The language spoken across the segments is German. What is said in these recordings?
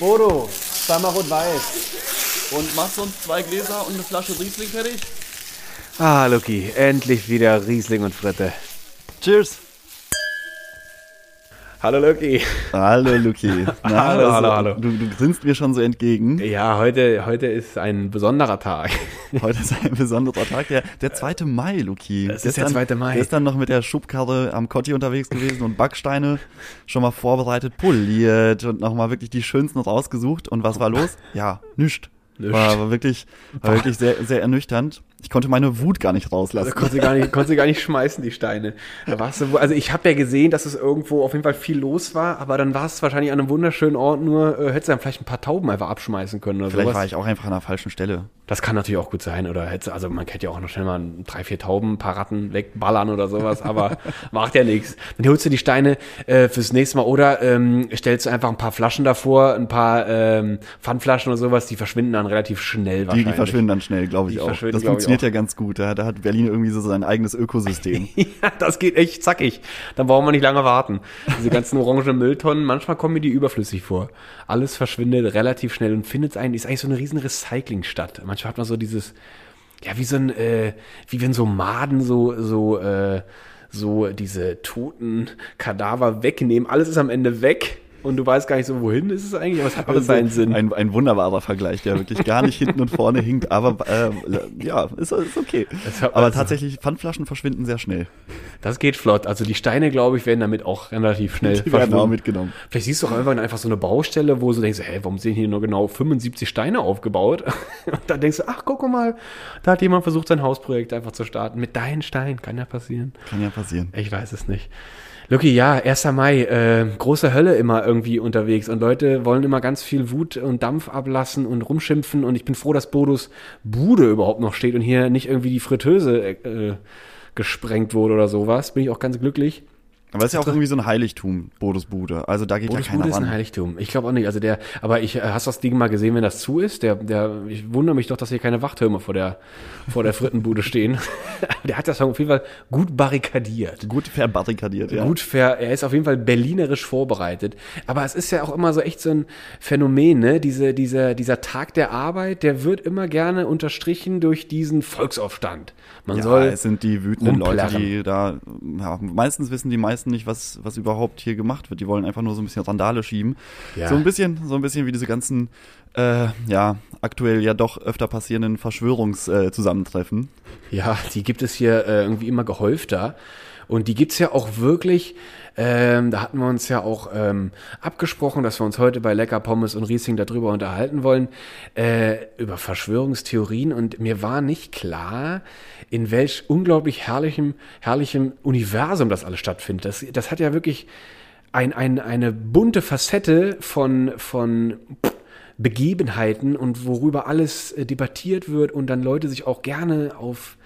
Bodo, zweimal rot-weiß. Und machst du uns zwei Gläser und eine Flasche Riesling fertig? Ah, Lucky, endlich wieder Riesling und Fritte. Cheers! Hallo Lucky. Hallo Luki. Na, hallo, also, hallo, hallo. Du, du grinst mir schon so entgegen. Ja, heute, heute ist ein besonderer Tag. Heute ist ein besonderer Tag, der, der 2. Mai, Luki. Es ist der 2. Mai. Gestern noch mit der Schubkarre am Kotti unterwegs gewesen und Backsteine schon mal vorbereitet, poliert und nochmal wirklich die schönsten rausgesucht. Und was war los? Ja. Nischt. War, war wirklich, war wirklich sehr, sehr ernüchternd. Ich konnte meine Wut gar nicht rauslassen. Also konnte sie gar nicht, konnte gar nicht schmeißen, die Steine. Da warst du, also ich habe ja gesehen, dass es irgendwo auf jeden Fall viel los war, aber dann war es wahrscheinlich an einem wunderschönen Ort, nur äh, hättest du dann vielleicht ein paar Tauben einfach abschmeißen können oder Vielleicht sowas. war ich auch einfach an der falschen Stelle. Das kann natürlich auch gut sein. Oder hätte, also man könnte ja auch noch schnell mal drei, vier Tauben, ein paar Ratten wegballern oder sowas, aber macht ja nichts. Dann holst du die Steine äh, fürs nächste Mal oder ähm, stellst du einfach ein paar Flaschen davor, ein paar ähm, Pfandflaschen oder sowas, die verschwinden dann relativ schnell Die, wahrscheinlich. die verschwinden dann schnell, glaube ich Die auch. Das ich, funktioniert ja ganz gut. Da, da hat Berlin irgendwie so sein eigenes Ökosystem. Ja, das geht echt zackig. Dann brauchen wir nicht lange warten. Diese ganzen orangen Mülltonnen, manchmal kommen mir die überflüssig vor. Alles verschwindet relativ schnell und findet ein, ist eigentlich so eine riesen Recyclingstadt. Manchmal hat man so dieses, ja, wie so ein, äh, wie wenn so Maden so, so, äh, so diese toten Kadaver wegnehmen. Alles ist am Ende weg und du weißt gar nicht so, wohin ist es eigentlich, aber es hat alles seinen Sinn. Ein, ein wunderbarer Vergleich, der wirklich gar nicht hinten und vorne hinkt, aber äh, ja, ist, ist okay. Aber also- tatsächlich, Pfandflaschen verschwinden sehr schnell. Das geht flott. Also die Steine, glaube ich, werden damit auch relativ schnell Die werden auch mitgenommen. Vielleicht siehst du auch irgendwann einfach so eine Baustelle, wo du denkst, hä, warum sind hier nur genau 75 Steine aufgebaut? Und dann denkst du, ach, guck mal, da hat jemand versucht, sein Hausprojekt einfach zu starten. Mit deinen Steinen, kann ja passieren. Kann ja passieren. Ich weiß es nicht. Lucky, ja, 1. Mai, äh, große Hölle immer irgendwie unterwegs und Leute wollen immer ganz viel Wut und Dampf ablassen und rumschimpfen und ich bin froh, dass Bodos Bude überhaupt noch steht und hier nicht irgendwie die Fritteuse äh, gesprengt wurde oder sowas. Bin ich auch ganz glücklich. Aber es ist ja auch irgendwie so ein Heiligtum, Bodos Bude. Also da geht Bodes ja keiner Bude ist ein ran. Heiligtum. Ich glaube auch nicht. Also der, aber ich, äh, hast du das Ding mal gesehen, wenn das zu ist? Der, der, ich wundere mich doch, dass hier keine Wachtürme vor der, vor der Frittenbude stehen. der hat das auf jeden Fall gut barrikadiert. Gut verbarrikadiert, ja. Gut, fair, er ist auf jeden Fall berlinerisch vorbereitet. Aber es ist ja auch immer so echt so ein Phänomen, ne? Diese, dieser, dieser Tag der Arbeit, der wird immer gerne unterstrichen durch diesen Volksaufstand. Man Ja, soll. es sind die wütenden Leute, die da, ja, meistens wissen die meisten nicht, was, was überhaupt hier gemacht wird. Die wollen einfach nur so ein bisschen Randale schieben. Ja. So ein bisschen, so ein bisschen wie diese ganzen, äh, ja, aktuell ja doch öfter passierenden Verschwörungszusammentreffen. Äh. Ja, die gibt es hier äh, irgendwie immer gehäufter. Und die gibt's ja auch wirklich, ähm, da hatten wir uns ja auch ähm, abgesprochen, dass wir uns heute bei Lecker Pommes und Riesling darüber unterhalten wollen, äh, über Verschwörungstheorien. Und mir war nicht klar, in welch unglaublich herrlichem, herrlichem Universum das alles stattfindet. Das, das hat ja wirklich ein, ein, eine bunte Facette von, von Begebenheiten und worüber alles äh, debattiert wird und dann Leute sich auch gerne auf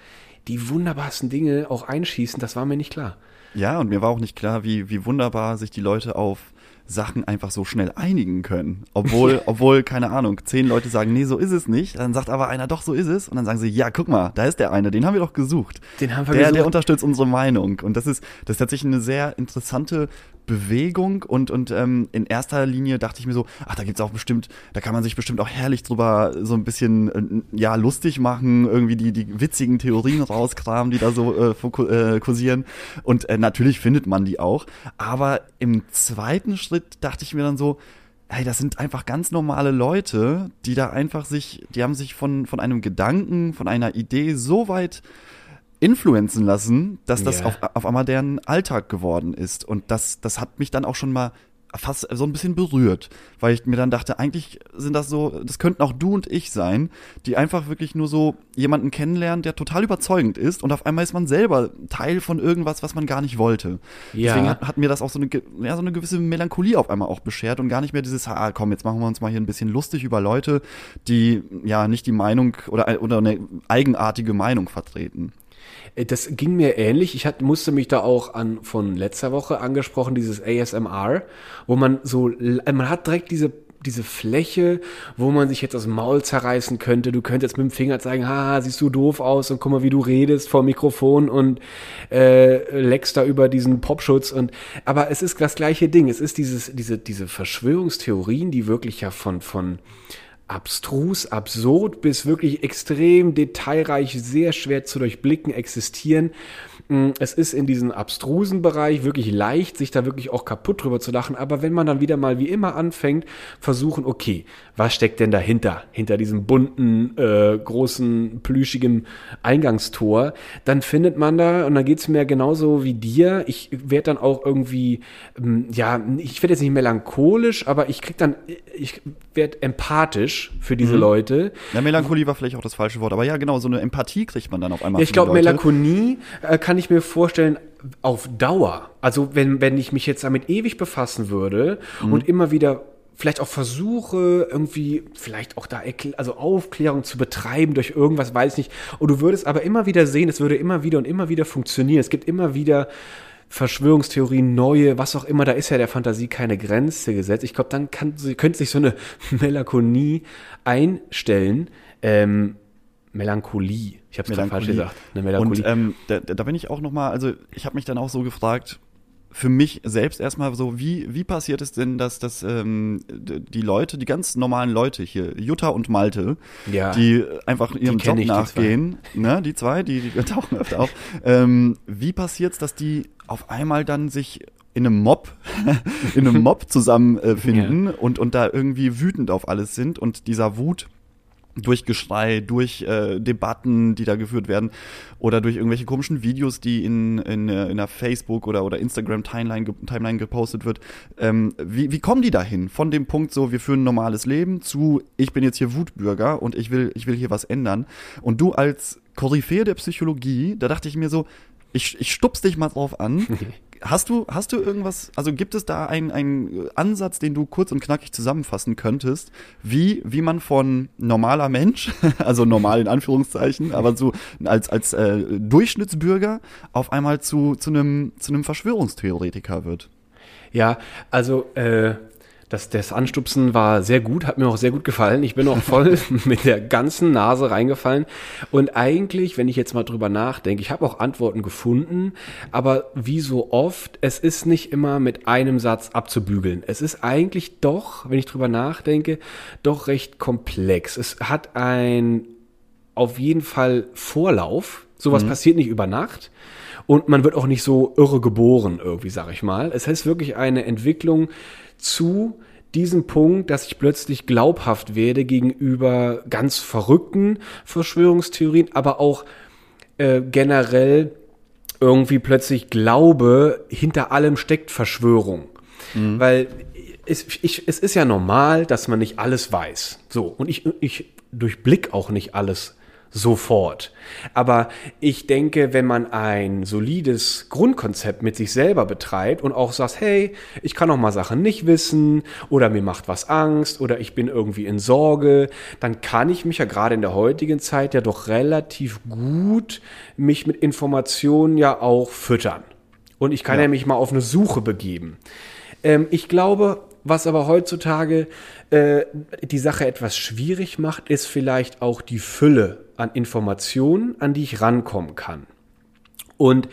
die wunderbarsten Dinge auch einschießen, das war mir nicht klar. Ja, und mir war auch nicht klar, wie, wie wunderbar sich die Leute auf Sachen einfach so schnell einigen können. Obwohl, obwohl, keine Ahnung, zehn Leute sagen, nee, so ist es nicht. Dann sagt aber einer, doch, so ist es. Und dann sagen sie, ja, guck mal, da ist der eine, den haben wir doch gesucht. Den haben wir der, gesucht. Der unterstützt unsere Meinung. Und das ist, das ist tatsächlich eine sehr interessante Bewegung. Und, und ähm, in erster Linie dachte ich mir so, ach, da gibt's auch bestimmt, da kann man sich bestimmt auch herrlich drüber so ein bisschen, äh, ja, lustig machen, irgendwie die, die witzigen Theorien rauskramen, die da so äh, äh, kursieren. Und äh, natürlich findet man die auch. Aber im zweiten Schritt dachte ich mir dann so, hey, das sind einfach ganz normale Leute, die da einfach sich, die haben sich von, von einem Gedanken, von einer Idee so weit influenzen lassen, dass das Ja. auf, auf einmal deren Alltag geworden ist. Und das, das hat mich dann auch schon mal fast so ein bisschen berührt, weil ich mir dann dachte, eigentlich sind das so, das könnten auch du und ich sein, die einfach wirklich nur so jemanden kennenlernen, der total überzeugend ist und auf einmal ist man selber Teil von irgendwas, was man gar nicht wollte. Ja. Deswegen hat, hat mir das auch so eine, ja, so eine gewisse Melancholie auf einmal auch beschert und gar nicht mehr dieses, ah, komm, jetzt machen wir uns mal hier ein bisschen lustig über Leute, die ja nicht die Meinung oder, oder eine eigenartige Meinung vertreten. Äh, Das ging mir ähnlich. Ich hat, musste mich da auch an von letzter Woche angesprochen, dieses ASMR, wo man so, man hat direkt diese diese Fläche, wo man sich jetzt das Maul zerreißen könnte. Du könntest mit dem Finger zeigen, ha, siehst du doof aus und guck mal, wie du redest vor Mikrofon und äh, leckst da über diesen Popschutz und aber es ist das gleiche Ding. Es ist dieses, diese, diese Verschwörungstheorien, die wirklich ja von, von abstrus, absurd bis wirklich extrem detailreich, sehr schwer zu durchblicken existieren. Mm, es ist in diesem abstrusen Bereich wirklich leicht, sich da wirklich auch kaputt drüber zu lachen. Aber wenn man dann wieder mal wie immer anfängt, versuchen, okay, was steckt denn dahinter? Hinter diesem bunten, äh, großen, plüschigen Eingangstor, dann findet man da, und dann geht's mir genauso wie dir, ich werde dann auch irgendwie, ähm, ja, ich werde jetzt nicht melancholisch, aber ich krieg dann, ich werde empathisch für diese mhm. Leute. Ja, Melancholie war vielleicht auch das falsche Wort, aber ja, genau, so eine Empathie kriegt man dann auf einmal. Ja, ich glaube, Melancholie äh, kann ich mir vorstellen, auf Dauer. Also wenn, wenn ich mich jetzt damit ewig befassen würde mhm. und immer wieder vielleicht auch versuche, irgendwie vielleicht auch da also Aufklärung zu betreiben durch irgendwas, weiß ich nicht. Und du würdest aber immer wieder sehen, es würde immer wieder und immer wieder funktionieren. Es gibt immer wieder Verschwörungstheorien, neue, was auch immer, da ist ja der Fantasie keine Grenze gesetzt. Ich glaube, dann kann, könnte sich so eine Melancholie einstellen. Ähm, Melancholie. Ich habe es gerade falsch gesagt. Eine Melancholie. Und ähm, da, da bin ich auch noch mal, also ich habe mich dann auch so gefragt, für mich selbst erstmal so, wie, wie passiert es denn, dass, dass ähm, die Leute, die ganz normalen Leute hier, Jutta und Malte, ja, die einfach ihrem Job ich, nachgehen, die zwei. ne, die zwei, die, die tauchen öfter auf, ähm, wie passiert es, dass die auf einmal dann sich in einem Mob, in einem Mob zusammenfinden äh, ja. und, und da irgendwie wütend auf alles sind und dieser Wut durch Geschrei, durch äh, Debatten, die da geführt werden, oder durch irgendwelche komischen Videos, die in, in, äh, in der Facebook oder, oder Instagram Timeline, Timeline gepostet wird. Ähm, wie, wie kommen die dahin? Von dem Punkt so, wir führen ein normales Leben zu, ich bin jetzt hier Wutbürger und ich will, ich will hier was ändern. Und du als Koryphäe der Psychologie, da dachte ich mir so, ich, ich stups dich mal drauf an. Hast du, hast du irgendwas, also gibt es da einen, Ansatz, den du kurz und knackig zusammenfassen könntest, wie, wie man von normaler Mensch, also normal in Anführungszeichen, aber so als, als äh, Durchschnittsbürger auf einmal zu, zu, einem, zu einem Verschwörungstheoretiker wird? Ja, also äh, das, das Anstupsen war sehr gut, hat mir auch sehr gut gefallen. Ich bin auch voll mit der ganzen Nase reingefallen. Und eigentlich, wenn ich jetzt mal drüber nachdenke, ich habe auch Antworten gefunden, aber wie so oft, es ist nicht immer mit einem Satz abzubügeln. Es ist eigentlich doch, wenn ich drüber nachdenke, doch recht komplex. Es hat ein auf jeden Fall Vorlauf. Sowas mhm. passiert nicht über Nacht. Und man wird auch nicht so irre geboren, irgendwie, sag ich mal. Es heißt wirklich eine Entwicklung, zu diesem Punkt, dass ich plötzlich glaubhaft werde gegenüber ganz verrückten Verschwörungstheorien, aber auch äh, generell irgendwie plötzlich glaube, hinter allem steckt Verschwörung. Mhm. Weil es, ich, es ist ja normal, dass man nicht alles weiß. So. Und ich, ich durchblick auch nicht alles sofort. Aber ich denke, wenn man ein solides Grundkonzept mit sich selber betreibt und auch sagt, hey, ich kann auch mal Sachen nicht wissen oder mir macht was Angst oder ich bin irgendwie in Sorge, dann kann ich mich ja gerade in der heutigen Zeit ja doch relativ gut mich mit Informationen ja auch füttern. Und ich kann ja, ja mich mal auf eine Suche begeben. Ähm, ich glaube, was aber heutzutage äh, die Sache etwas schwierig macht, ist vielleicht auch die Fülle an Informationen, an die ich rankommen kann. Und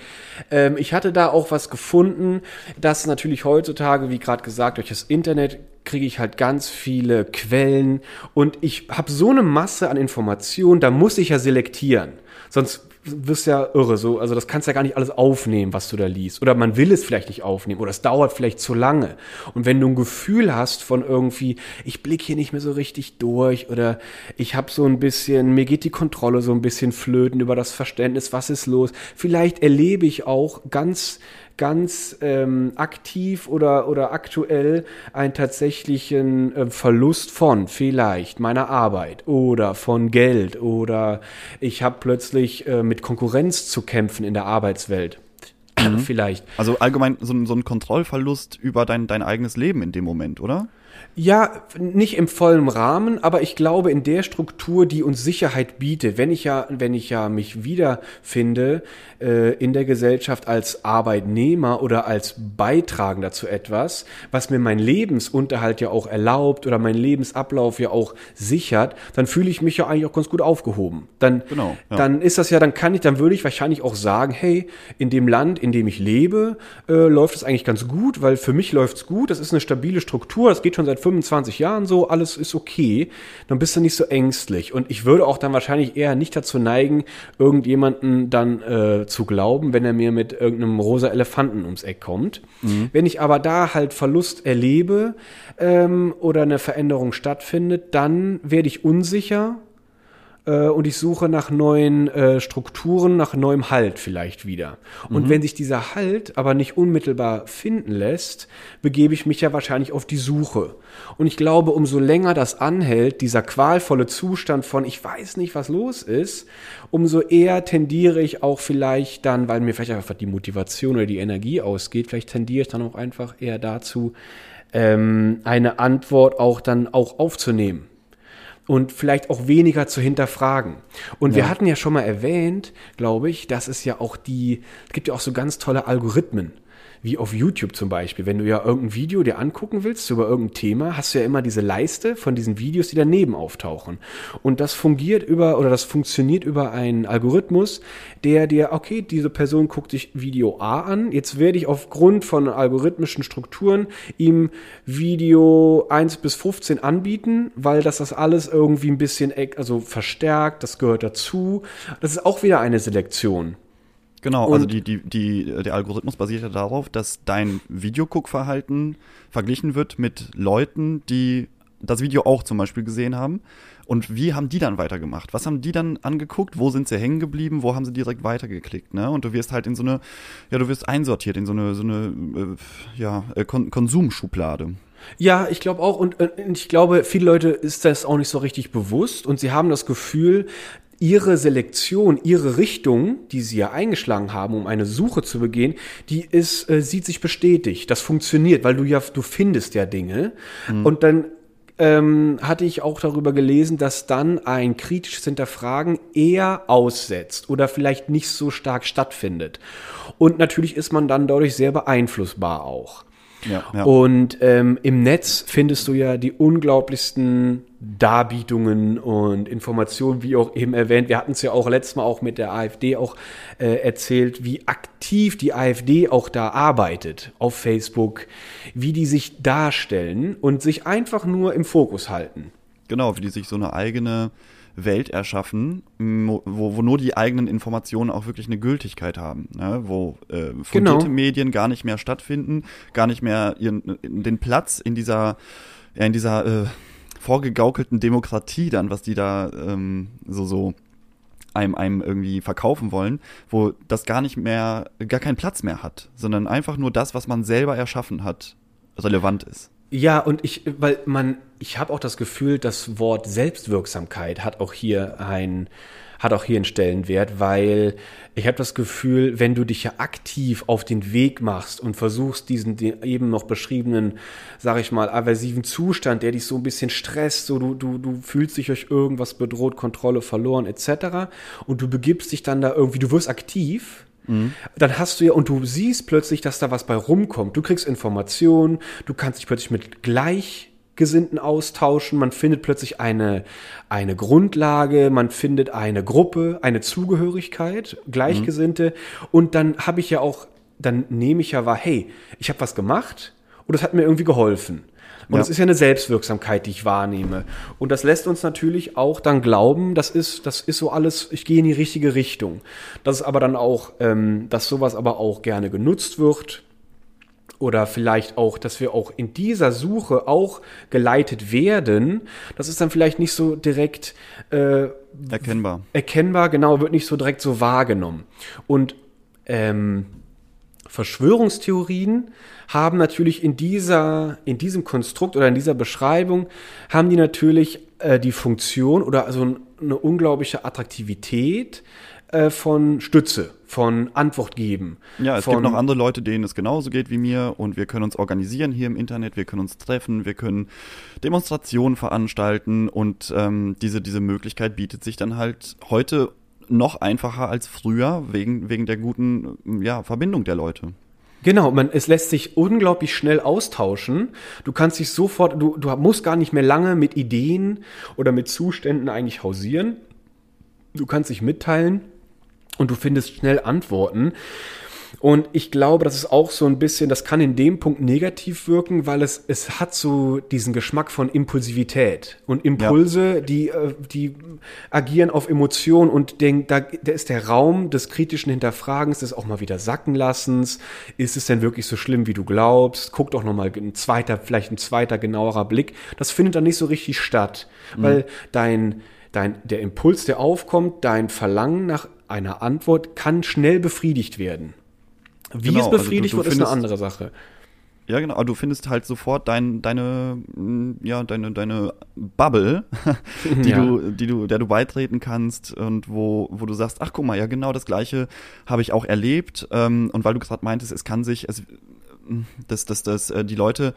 ähm, ich hatte da auch was gefunden, dass natürlich heutzutage, wie gerade gesagt, durch das Internet kriege ich halt ganz viele Quellen und ich habe so eine Masse an Informationen, da muss ich ja selektieren. Sonst wirst ja irre, so, also das kannst ja gar nicht alles aufnehmen, was du da liest. Oder man will es vielleicht nicht aufnehmen oder es dauert vielleicht zu lange. Und wenn du ein Gefühl hast von irgendwie, ich blick hier nicht mehr so richtig durch oder ich habe so ein bisschen, mir geht die Kontrolle so ein bisschen flöten über das Verständnis, was ist los. Vielleicht erlebe ich auch ganz ganz ähm, aktiv oder, oder aktuell einen tatsächlichen äh, Verlust von vielleicht meiner Arbeit oder von Geld oder ich habe plötzlich äh, mit Konkurrenz zu kämpfen in der Arbeitswelt. Mhm. Vielleicht. Also allgemein so, so ein Kontrollverlust über dein, dein eigenes Leben in dem Moment, oder? Ja, nicht im vollen Rahmen, aber ich glaube in der Struktur, die uns Sicherheit bietet, wenn ich ja, wenn ich ja mich wiederfinde äh, in der Gesellschaft als Arbeitnehmer oder als Beitragender zu etwas, was mir mein Lebensunterhalt ja auch erlaubt oder mein Lebensablauf ja auch sichert, dann fühle ich mich ja eigentlich auch ganz gut aufgehoben. Dann, Genau, ja. dann ist das ja, dann kann ich, dann würde ich wahrscheinlich auch sagen, hey, in dem Land, in dem ich lebe, äh, läuft es eigentlich ganz gut, weil für mich läuft's gut, das ist eine stabile Struktur, das geht schon seit 25 Jahren so, alles ist okay, dann bist du nicht so ängstlich. Und ich würde auch dann wahrscheinlich eher nicht dazu neigen, irgendjemanden dann äh, zu glauben, wenn er mir mit irgendeinem rosa Elefanten ums Eck kommt. Wenn ich aber da halt Verlust erlebe ähm, oder eine Veränderung stattfindet, dann werde ich unsicher äh, und ich suche nach neuen äh, Strukturen, nach neuem Halt vielleicht wieder. Und wenn sich dieser Halt aber nicht unmittelbar finden lässt, begebe ich mich ja wahrscheinlich auf die Suche. Und ich glaube, umso länger das anhält, dieser qualvolle Zustand von ich weiß nicht, was los ist, umso eher tendiere ich auch vielleicht dann, weil mir vielleicht einfach die Motivation oder die Energie ausgeht, vielleicht tendiere ich dann auch einfach eher dazu, ähm, eine Antwort auch dann auch aufzunehmen und vielleicht auch weniger zu hinterfragen. Und wir hatten ja schon mal erwähnt, glaube ich, dass es ja auch die, es gibt ja auch so ganz tolle Algorithmen. Wie auf YouTube zum Beispiel. Wenn du ja irgendein Video dir angucken willst über irgendein Thema, hast du ja immer diese Leiste von diesen Videos, die daneben auftauchen. Und das fungiert über, oder das funktioniert über einen Algorithmus, der dir, okay, diese Person guckt sich Video A an, jetzt werde ich aufgrund von algorithmischen Strukturen ihm Video 1 bis 15 anbieten, weil das das alles irgendwie ein bisschen, also verstärkt, das gehört dazu. Das ist auch wieder eine Selektion. Genau, also Und- die, die, die, der Algorithmus basiert ja darauf, dass dein Videoguckverhalten verglichen wird mit Leuten, die das Video auch zum Beispiel gesehen haben. Und wie haben die dann weitergemacht? Was haben die dann angeguckt? Wo sind sie hängen geblieben? Wo haben sie direkt weitergeklickt? Ne? Und du wirst halt in so eine, ja, du wirst einsortiert in so eine, so eine, äh, ja, äh, Kon Konsumschublade. Ja, ich glaube auch und äh, ich glaube, viele Leute ist das auch nicht so richtig bewusst und sie haben das Gefühl, ihre Selektion, ihre Richtung, die sie ja eingeschlagen haben, um eine Suche zu begehen, die ist, äh, sieht sich bestätigt. Das funktioniert, weil du ja, du findest ja Dinge und dann ähm, hatte ich auch darüber gelesen, dass dann ein kritisches Hinterfragen eher aussetzt oder vielleicht nicht so stark stattfindet. Und natürlich ist man dann dadurch sehr beeinflussbar auch. Ja, ja. Und ähm, im Netz findest du ja die unglaublichsten Darbietungen und Informationen, wie auch eben erwähnt. Wir hatten es ja auch letztes Mal auch mit der AfD auch äh, erzählt, wie aktiv die AfD auch da arbeitet auf Facebook, wie die sich darstellen und sich einfach nur im Fokus halten. Genau, wie die sich so eine eigene Welt erschaffen, wo, wo nur die eigenen Informationen auch wirklich eine Gültigkeit haben, ne? wo äh, fundierte Genau. Medien gar nicht mehr stattfinden, gar nicht mehr ihren, den Platz in dieser, ja, in dieser äh, vorgegaukelten Demokratie dann, was die da ähm, so, so einem, einem irgendwie verkaufen wollen, wo das gar nicht mehr, gar keinen Platz mehr hat, sondern einfach nur das, was man selber erschaffen hat, relevant ist. Ja, und ich, weil man, ich habe auch das Gefühl, das Wort Selbstwirksamkeit hat auch hier ein, hat auch hier einen Stellenwert, weil ich habe das Gefühl, wenn du dich ja aktiv auf den Weg machst und versuchst, diesen eben noch beschriebenen, sag ich mal, aversiven Zustand, der dich so ein bisschen stresst, so du, du, du fühlst dich durch irgendwas bedroht, Kontrolle verloren, etc. Und du begibst dich dann da irgendwie, du wirst aktiv, dann hast du ja, und du siehst plötzlich, dass da was bei rumkommt. Du kriegst Informationen, du kannst dich plötzlich mit Gleichgesinnten austauschen, man findet plötzlich eine, eine Grundlage, man findet eine Gruppe, eine Zugehörigkeit, Gleichgesinnte. Und dann habe ich ja auch, dann nehme ich ja wahr, hey, ich habe was gemacht und das hat mir irgendwie geholfen. Und Ja. das ist ja eine Selbstwirksamkeit, die ich wahrnehme. Und das lässt uns natürlich auch dann glauben, das ist, das ist so alles, ich gehe in die richtige Richtung. Dass es aber dann auch, ähm, dass sowas aber auch gerne genutzt wird. Oder vielleicht auch, dass wir auch in dieser Suche auch geleitet werden. Das ist dann vielleicht nicht so direkt äh, Erkennbar. erkennbar, genau, wird nicht so direkt so wahrgenommen. Und ähm, Verschwörungstheorien haben natürlich in dieser, in diesem Konstrukt oder in dieser Beschreibung, haben die natürlich äh, die Funktion oder also eine unglaubliche Attraktivität, äh, von Stütze, von Antwort geben. Ja, es gibt noch andere Leute, denen es genauso geht wie mir und wir können uns organisieren hier im Internet, wir können uns treffen, wir können Demonstrationen veranstalten und ähm, diese, diese Möglichkeit bietet sich dann halt heute noch einfacher als früher wegen, wegen der guten ja, Verbindung der Leute. Genau, man, es lässt sich unglaublich schnell austauschen. Du kannst dich sofort, du, du musst gar nicht mehr lange mit Ideen oder mit Zuständen eigentlich hausieren. Du kannst dich mitteilen und du findest schnell Antworten. Und ich glaube, das ist auch so ein bisschen, das kann in dem Punkt negativ wirken, weil es, es hat so diesen Geschmack von Impulsivität. Und Impulse, ja. die, äh, die agieren auf Emotionen und den, da, da ist der Raum des kritischen Hinterfragens, des auch mal wieder sacken lassens. Ist es denn wirklich so schlimm, wie du glaubst? Guck doch nochmal ein zweiter, vielleicht ein zweiter genauerer Blick. Das findet dann nicht so richtig statt, mhm. weil dein, dein, der Impuls, der aufkommt, dein Verlangen nach einer Antwort kann schnell befriedigt werden. Wie genau, es befriedigt also du, du wird, findest, ist eine andere Sache. Ja, genau, aber du findest halt sofort dein, deine, mm, ja, deine, deine Bubble, die ja. du, die du, der du beitreten kannst und wo, wo du sagst, ach guck mal, ja genau das gleiche habe ich auch erlebt. Ähm, und weil du gerade meintest, es kann sich, es, dass, dass, dass äh, die Leute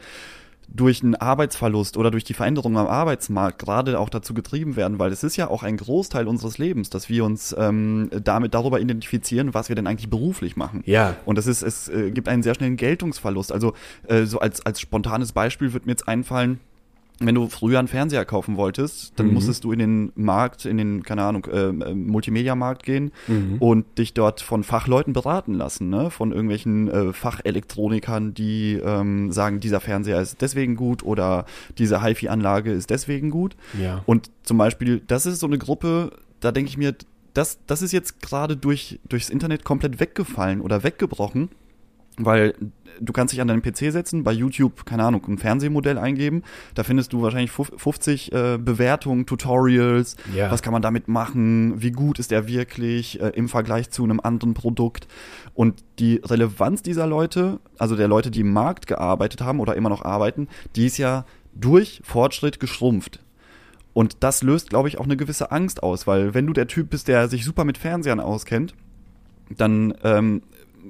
durch einen Arbeitsverlust oder durch die Veränderungen am Arbeitsmarkt gerade auch dazu getrieben werden, weil es ist ja auch ein Großteil unseres Lebens, dass wir uns ähm, damit darüber identifizieren, was wir denn eigentlich beruflich machen. Ja. Und das ist, es äh, gibt einen sehr schnellen Geltungsverlust. Also äh, so als, als spontanes Beispiel wird mir jetzt einfallen, wenn du früher einen Fernseher kaufen wolltest, dann mhm. musstest du in den Markt, in den, keine Ahnung, äh, Multimedia-Markt gehen mhm. und dich dort von Fachleuten beraten lassen, ne? Von irgendwelchen äh, Fachelektronikern, die ähm, sagen, dieser Fernseher ist deswegen gut oder diese HiFi-Anlage ist deswegen gut. Ja. Und zum Beispiel, das ist so eine Gruppe, da denke ich mir, das, das ist jetzt gerade durch, durchs Internet komplett weggefallen oder weggebrochen weil du kannst dich an deinen PC setzen, bei YouTube, keine Ahnung, ein Fernsehmodell eingeben. Da findest du wahrscheinlich 50 äh, Bewertungen, Tutorials. Ja. Was kann man damit machen? Wie gut ist er wirklich äh, im Vergleich zu einem anderen Produkt? Und die Relevanz dieser Leute, also der Leute, die im Markt gearbeitet haben oder immer noch arbeiten, die ist ja durch Fortschritt geschrumpft. Und das löst, glaube ich, auch eine gewisse Angst aus, weil wenn du der Typ bist, der sich super mit Fernsehern auskennt, dann ähm,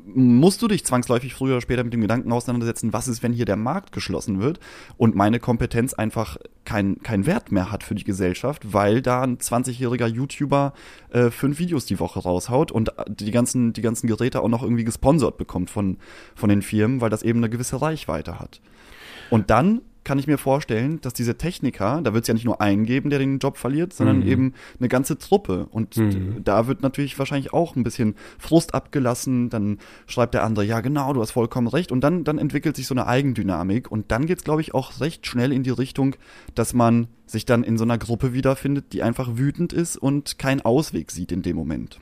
musst du dich zwangsläufig früher oder später mit dem Gedanken auseinandersetzen, was ist, wenn hier der Markt geschlossen wird und meine Kompetenz einfach keinen kein Wert mehr hat für die Gesellschaft, weil da ein 20-jähriger YouTuber äh, fünf Videos die Woche raushaut und die ganzen, die ganzen Geräte auch noch irgendwie gesponsert bekommt von, von den Firmen, weil das eben eine gewisse Reichweite hat. Und dann kann ich mir vorstellen, dass diese Techniker, da wird es ja nicht nur einen geben, der den Job verliert, sondern mhm. eben eine ganze Truppe. Und mhm. da wird natürlich wahrscheinlich auch ein bisschen Frust abgelassen. Dann schreibt der andere, ja genau, du hast vollkommen recht. Und dann, dann entwickelt sich so eine Eigendynamik. Und dann geht es, glaube ich, auch recht schnell in die Richtung, dass man sich dann in so einer Gruppe wiederfindet, die einfach wütend ist und keinen Ausweg sieht in dem Moment.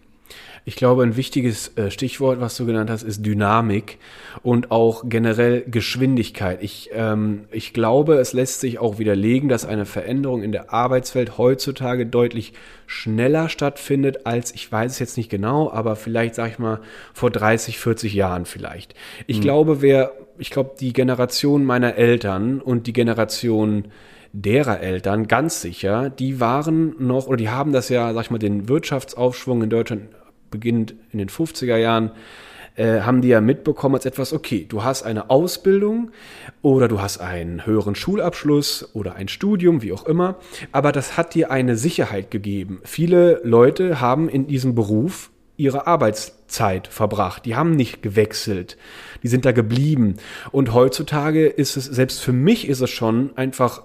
Ich glaube, ein wichtiges äh, Stichwort, was du genannt hast, ist Dynamik und auch generell Geschwindigkeit. Ich, ähm, ich glaube, es lässt sich auch widerlegen, dass eine Veränderung in der Arbeitswelt heutzutage deutlich schneller stattfindet als, ich weiß es jetzt nicht genau, aber vielleicht, sag ich mal, vor 30, 40 Jahren vielleicht. Ich mhm. glaube, wer, ich glaube, die Generation meiner Eltern und die Generation derer Eltern ganz sicher, die waren noch, oder die haben das ja, sag ich mal, den Wirtschaftsaufschwung in Deutschland beginnend in den 50er Jahren, äh, haben die ja mitbekommen als etwas, okay, du hast eine Ausbildung oder du hast einen höheren Schulabschluss oder ein Studium, wie auch immer, aber das hat dir eine Sicherheit gegeben. Viele Leute haben in diesem Beruf ihre Arbeitszeit verbracht. Die haben nicht gewechselt. Die sind da geblieben. Und heutzutage ist es, selbst für mich ist es schon einfach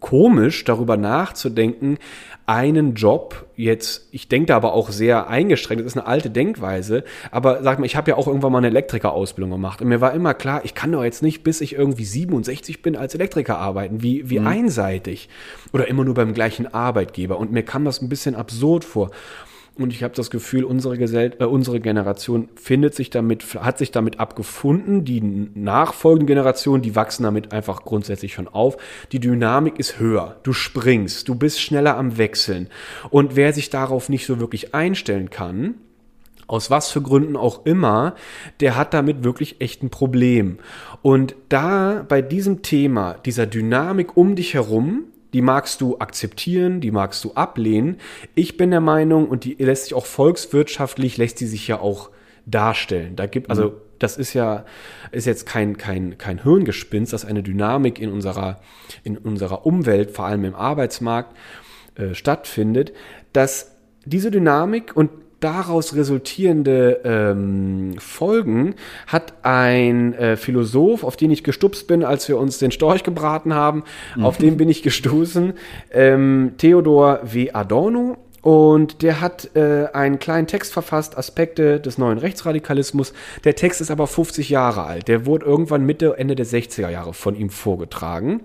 komisch, darüber nachzudenken, einen Job jetzt, ich denke da aber auch sehr eingeschränkt, das ist eine alte Denkweise, aber sag mal, ich habe ja auch irgendwann mal eine Elektrikerausbildung gemacht und mir war immer klar, ich kann doch jetzt nicht, bis ich irgendwie 67 bin, als Elektriker arbeiten, wie, wie mhm. einseitig oder immer nur beim gleichen Arbeitgeber und mir kam das ein bisschen absurd vor. Und ich habe das Gefühl, unsere, Gesell äh, unsere Generation findet sich damit, hat sich damit abgefunden. Die nachfolgenden Generationen, die wachsen damit einfach grundsätzlich schon auf. Die Dynamik ist höher. Du springst, du bist schneller am Wechseln. Und wer sich darauf nicht so wirklich einstellen kann, aus was für Gründen auch immer, der hat damit wirklich echt ein Problem. Und da bei diesem Thema, dieser Dynamik um dich herum, die magst du akzeptieren, die magst du ablehnen. Ich bin der Meinung, und die lässt sich auch volkswirtschaftlich, lässt die sich ja auch darstellen. Da gibt, also, das ist ja, ist jetzt kein, kein, kein Hirngespinst, dass eine Dynamik in unserer, in unserer Umwelt, vor allem im Arbeitsmarkt, äh, stattfindet, dass diese Dynamik und daraus resultierende ähm, Folgen hat ein äh, Philosoph, auf den ich gestupst bin, als wir uns den Storch gebraten haben, auf den bin ich gestoßen, ähm, Theodor W. Adorno. Und der hat äh, einen kleinen Text verfasst, Aspekte des neuen Rechtsradikalismus. Der Text ist aber 50 Jahre alt. Der wurde irgendwann Mitte, Ende der 60er Jahre von ihm vorgetragen.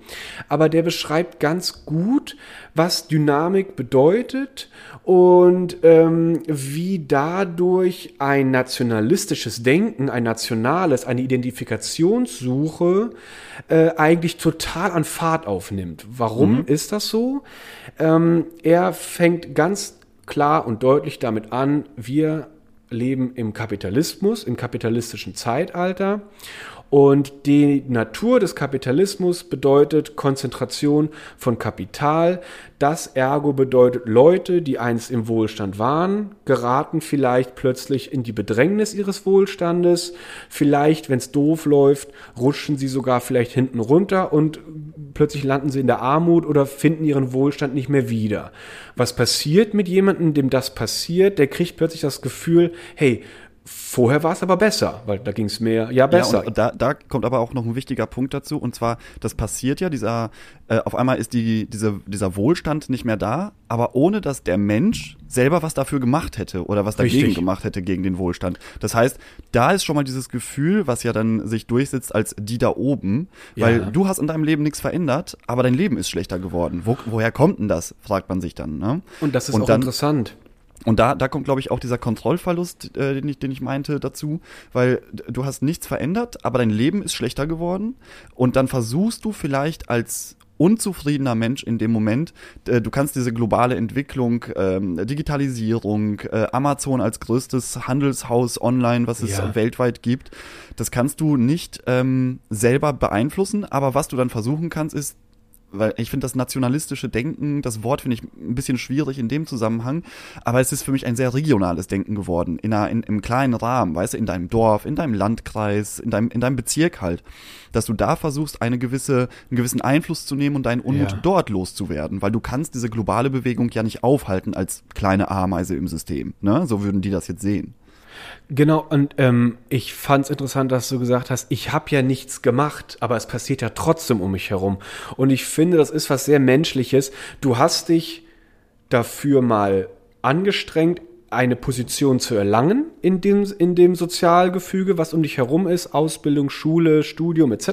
Aber der beschreibt ganz gut, was Dynamik bedeutet und ähm, wie dadurch ein nationalistisches Denken, ein nationales, eine Identifikationssuche äh, eigentlich total an Fahrt aufnimmt. Warum ist das so? Ähm, er fängt ganz klar und deutlich damit an, wir leben im Kapitalismus, im kapitalistischen Zeitalter. Und die Natur des Kapitalismus bedeutet Konzentration von Kapital. Das ergo bedeutet Leute, die einst im Wohlstand waren, geraten vielleicht plötzlich in die Bedrängnis ihres Wohlstandes. Vielleicht, wenn es doof läuft, rutschen sie sogar vielleicht hinten runter und plötzlich landen sie in der Armut oder finden ihren Wohlstand nicht mehr wieder. Was passiert mit jemandem, dem das passiert? Der kriegt plötzlich das Gefühl, hey, Vorher war es aber besser, weil da ging es mehr, ja besser. Ja, und da, da kommt aber auch noch ein wichtiger Punkt dazu, und zwar, das passiert ja, dieser, äh, auf einmal ist die, diese, dieser Wohlstand nicht mehr da, aber ohne dass der Mensch selber was dafür gemacht hätte oder was dagegen Richtig. gemacht hätte gegen den Wohlstand. Das heißt, da ist schon mal dieses Gefühl, was ja dann sich durchsetzt als die da oben, weil Ja. du hast in deinem Leben nichts verändert, aber dein Leben ist schlechter geworden. Wo, woher kommt denn das, fragt man sich dann. Ne? und das ist und auch dann- interessant. Und da, da kommt, glaube ich, auch dieser Kontrollverlust, äh, den, ich, den ich meinte, dazu, weil du hast nichts verändert, aber dein Leben ist schlechter geworden und dann versuchst du vielleicht als unzufriedener Mensch in dem Moment, du kannst diese globale Entwicklung, ähm, Digitalisierung, äh, Amazon als größtes Handelshaus online, was es Ja. weltweit gibt, das kannst du nicht ähm, selber beeinflussen, aber was du dann versuchen kannst, ist weil ich finde das nationalistische Denken, das Wort finde ich ein bisschen schwierig in dem Zusammenhang, aber es ist für mich ein sehr regionales Denken geworden, in einer, in, im kleinen Rahmen, weißt du, in deinem Dorf, in deinem Landkreis, in deinem, in deinem Bezirk halt, dass du da versuchst, eine gewisse, einen gewissen Einfluss zu nehmen und deinen Unmut Ja. dort loszuwerden, weil du kannst diese globale Bewegung ja nicht aufhalten als kleine Ameise im System, ne? So würden die das jetzt sehen. Genau, und ähm, ich fand es interessant, dass du gesagt hast, ich habe ja nichts gemacht, aber es passiert ja trotzdem um mich herum. Und ich finde, das ist was sehr Menschliches. Du hast dich dafür mal angestrengt, eine Position zu erlangen in dem, in dem Sozialgefüge, was um dich herum ist, Ausbildung, Schule, Studium etc.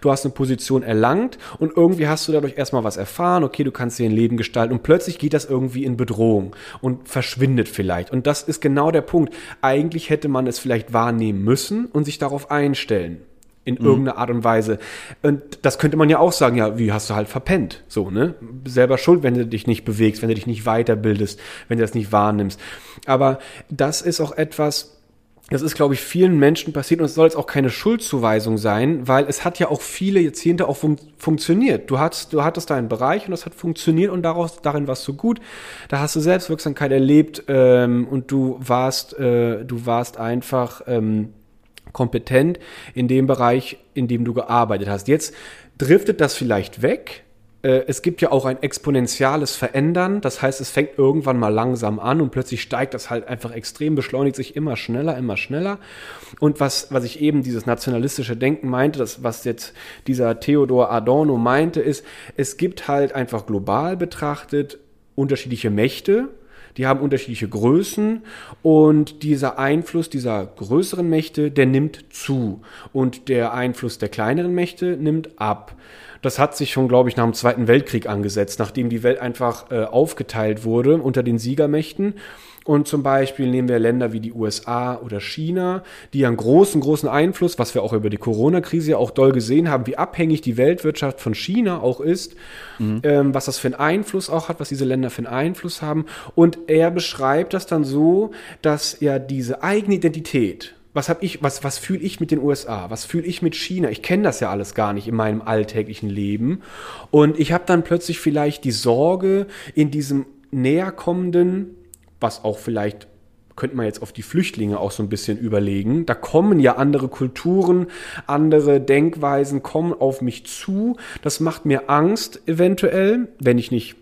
Du hast eine Position erlangt und irgendwie hast du dadurch erstmal was erfahren, okay, du kannst dir ein Leben gestalten und plötzlich geht das irgendwie in Bedrohung und verschwindet vielleicht. Und das ist genau der Punkt. Eigentlich hätte man es vielleicht wahrnehmen müssen und sich darauf einstellen in irgendeiner Art und Weise. Und das könnte man ja auch sagen, ja, wie hast du halt verpennt, so, ne? Selber schuld, wenn du dich nicht bewegst, wenn du dich nicht weiterbildest, wenn du das nicht wahrnimmst. Aber das ist auch etwas, das ist, glaube ich, vielen Menschen passiert und es soll jetzt auch keine Schuldzuweisung sein, weil es hat ja auch viele Jahrzehnte auch fun funktioniert. Du hattest, du hattest deinen Bereich und das hat funktioniert und daraus, darin warst du gut. Da hast du Selbstwirksamkeit erlebt ähm, und du warst, äh, du warst einfach ähm, kompetent in dem Bereich, in dem du gearbeitet hast. Jetzt driftet das vielleicht weg. Äh, Es gibt ja auch ein exponentielles Verändern. Das heißt, es fängt irgendwann mal langsam an und plötzlich steigt das halt einfach extrem, beschleunigt sich immer schneller, immer schneller. Und was, was ich eben dieses nationalistische Denken meinte, das, was jetzt dieser Theodor Adorno meinte, ist, es gibt halt einfach global betrachtet unterschiedliche Mächte, die haben unterschiedliche Größen und dieser Einfluss dieser größeren Mächte, der nimmt zu und der Einfluss der kleineren Mächte nimmt ab. Das hat sich schon, glaube ich, nach dem Zweiten Weltkrieg angesetzt, nachdem die Welt einfach äh, aufgeteilt wurde unter den Siegermächten. Und zum Beispiel nehmen wir Länder wie die USA oder China, die einen großen, großen Einfluss, was wir auch über die Corona-Krise ja auch doll gesehen haben, wie abhängig die Weltwirtschaft von China auch ist, ähm, was das für einen Einfluss auch hat, was diese Länder für einen Einfluss haben. Und er beschreibt das dann so, dass ja diese eigene Identität, was habe ich, was, was fühle ich mit den USA? Was fühle ich mit China? Ich kenne das ja alles gar nicht in meinem alltäglichen Leben. Und ich habe dann plötzlich vielleicht die Sorge in diesem näher kommenden, was auch vielleicht könnte man jetzt auf die Flüchtlinge auch so ein bisschen überlegen. Da kommen ja andere Kulturen, andere Denkweisen kommen auf mich zu. Das macht mir Angst eventuell, wenn ich nicht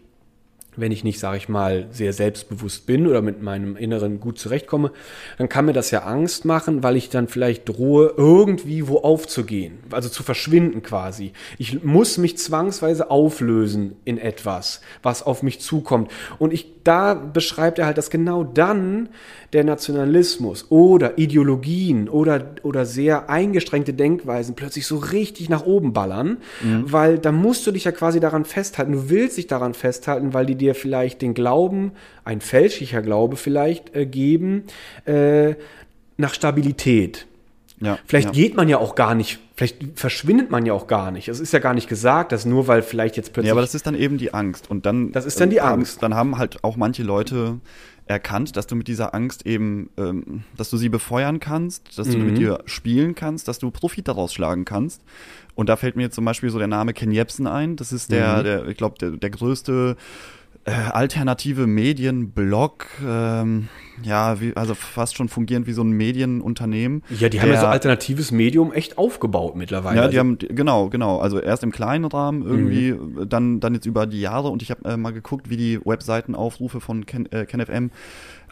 wenn ich nicht, sage ich mal, sehr selbstbewusst bin oder mit meinem Inneren gut zurechtkomme, dann kann mir das ja Angst machen, weil ich dann vielleicht drohe, irgendwie wo aufzugehen, also zu verschwinden quasi. Ich muss mich zwangsweise auflösen in etwas, was auf mich zukommt. Und ich, da beschreibt er halt, dass genau dann der Nationalismus oder Ideologien oder, oder sehr eingeschränkte Denkweisen plötzlich so richtig nach oben ballern, mhm. weil da musst du dich ja quasi daran festhalten. Du willst dich daran festhalten, weil die dir vielleicht den Glauben, ein fälschlicher Glaube vielleicht, äh, geben, äh, nach Stabilität. Ja, vielleicht ja. geht man ja auch gar nicht, vielleicht verschwindet man ja auch gar nicht. Es ist ja gar nicht gesagt, dass nur weil vielleicht jetzt plötzlich. Ja, aber das ist dann eben die Angst. Und dann. Das ist dann die Angst. Dann haben halt auch manche Leute erkannt, dass du mit dieser Angst eben, ähm, dass du sie befeuern kannst, dass du mit ihr spielen kannst, dass du Profit daraus schlagen kannst. Und da fällt mir zum Beispiel so der Name Ken Jebsen ein. Das ist der, mhm. der ich glaube, der, der größte äh, alternative Medienblog, ähm, ja, wie, also fast schon fungierend wie so ein Medienunternehmen. Ja, die haben ja so alternatives Medium echt aufgebaut mittlerweile. Ja, die also. haben, genau, genau. Also erst im kleinen Rahmen irgendwie, mhm. dann, dann jetzt über die Jahre und ich habe äh, mal geguckt, wie die Webseitenaufrufe von Ken, äh, KenFM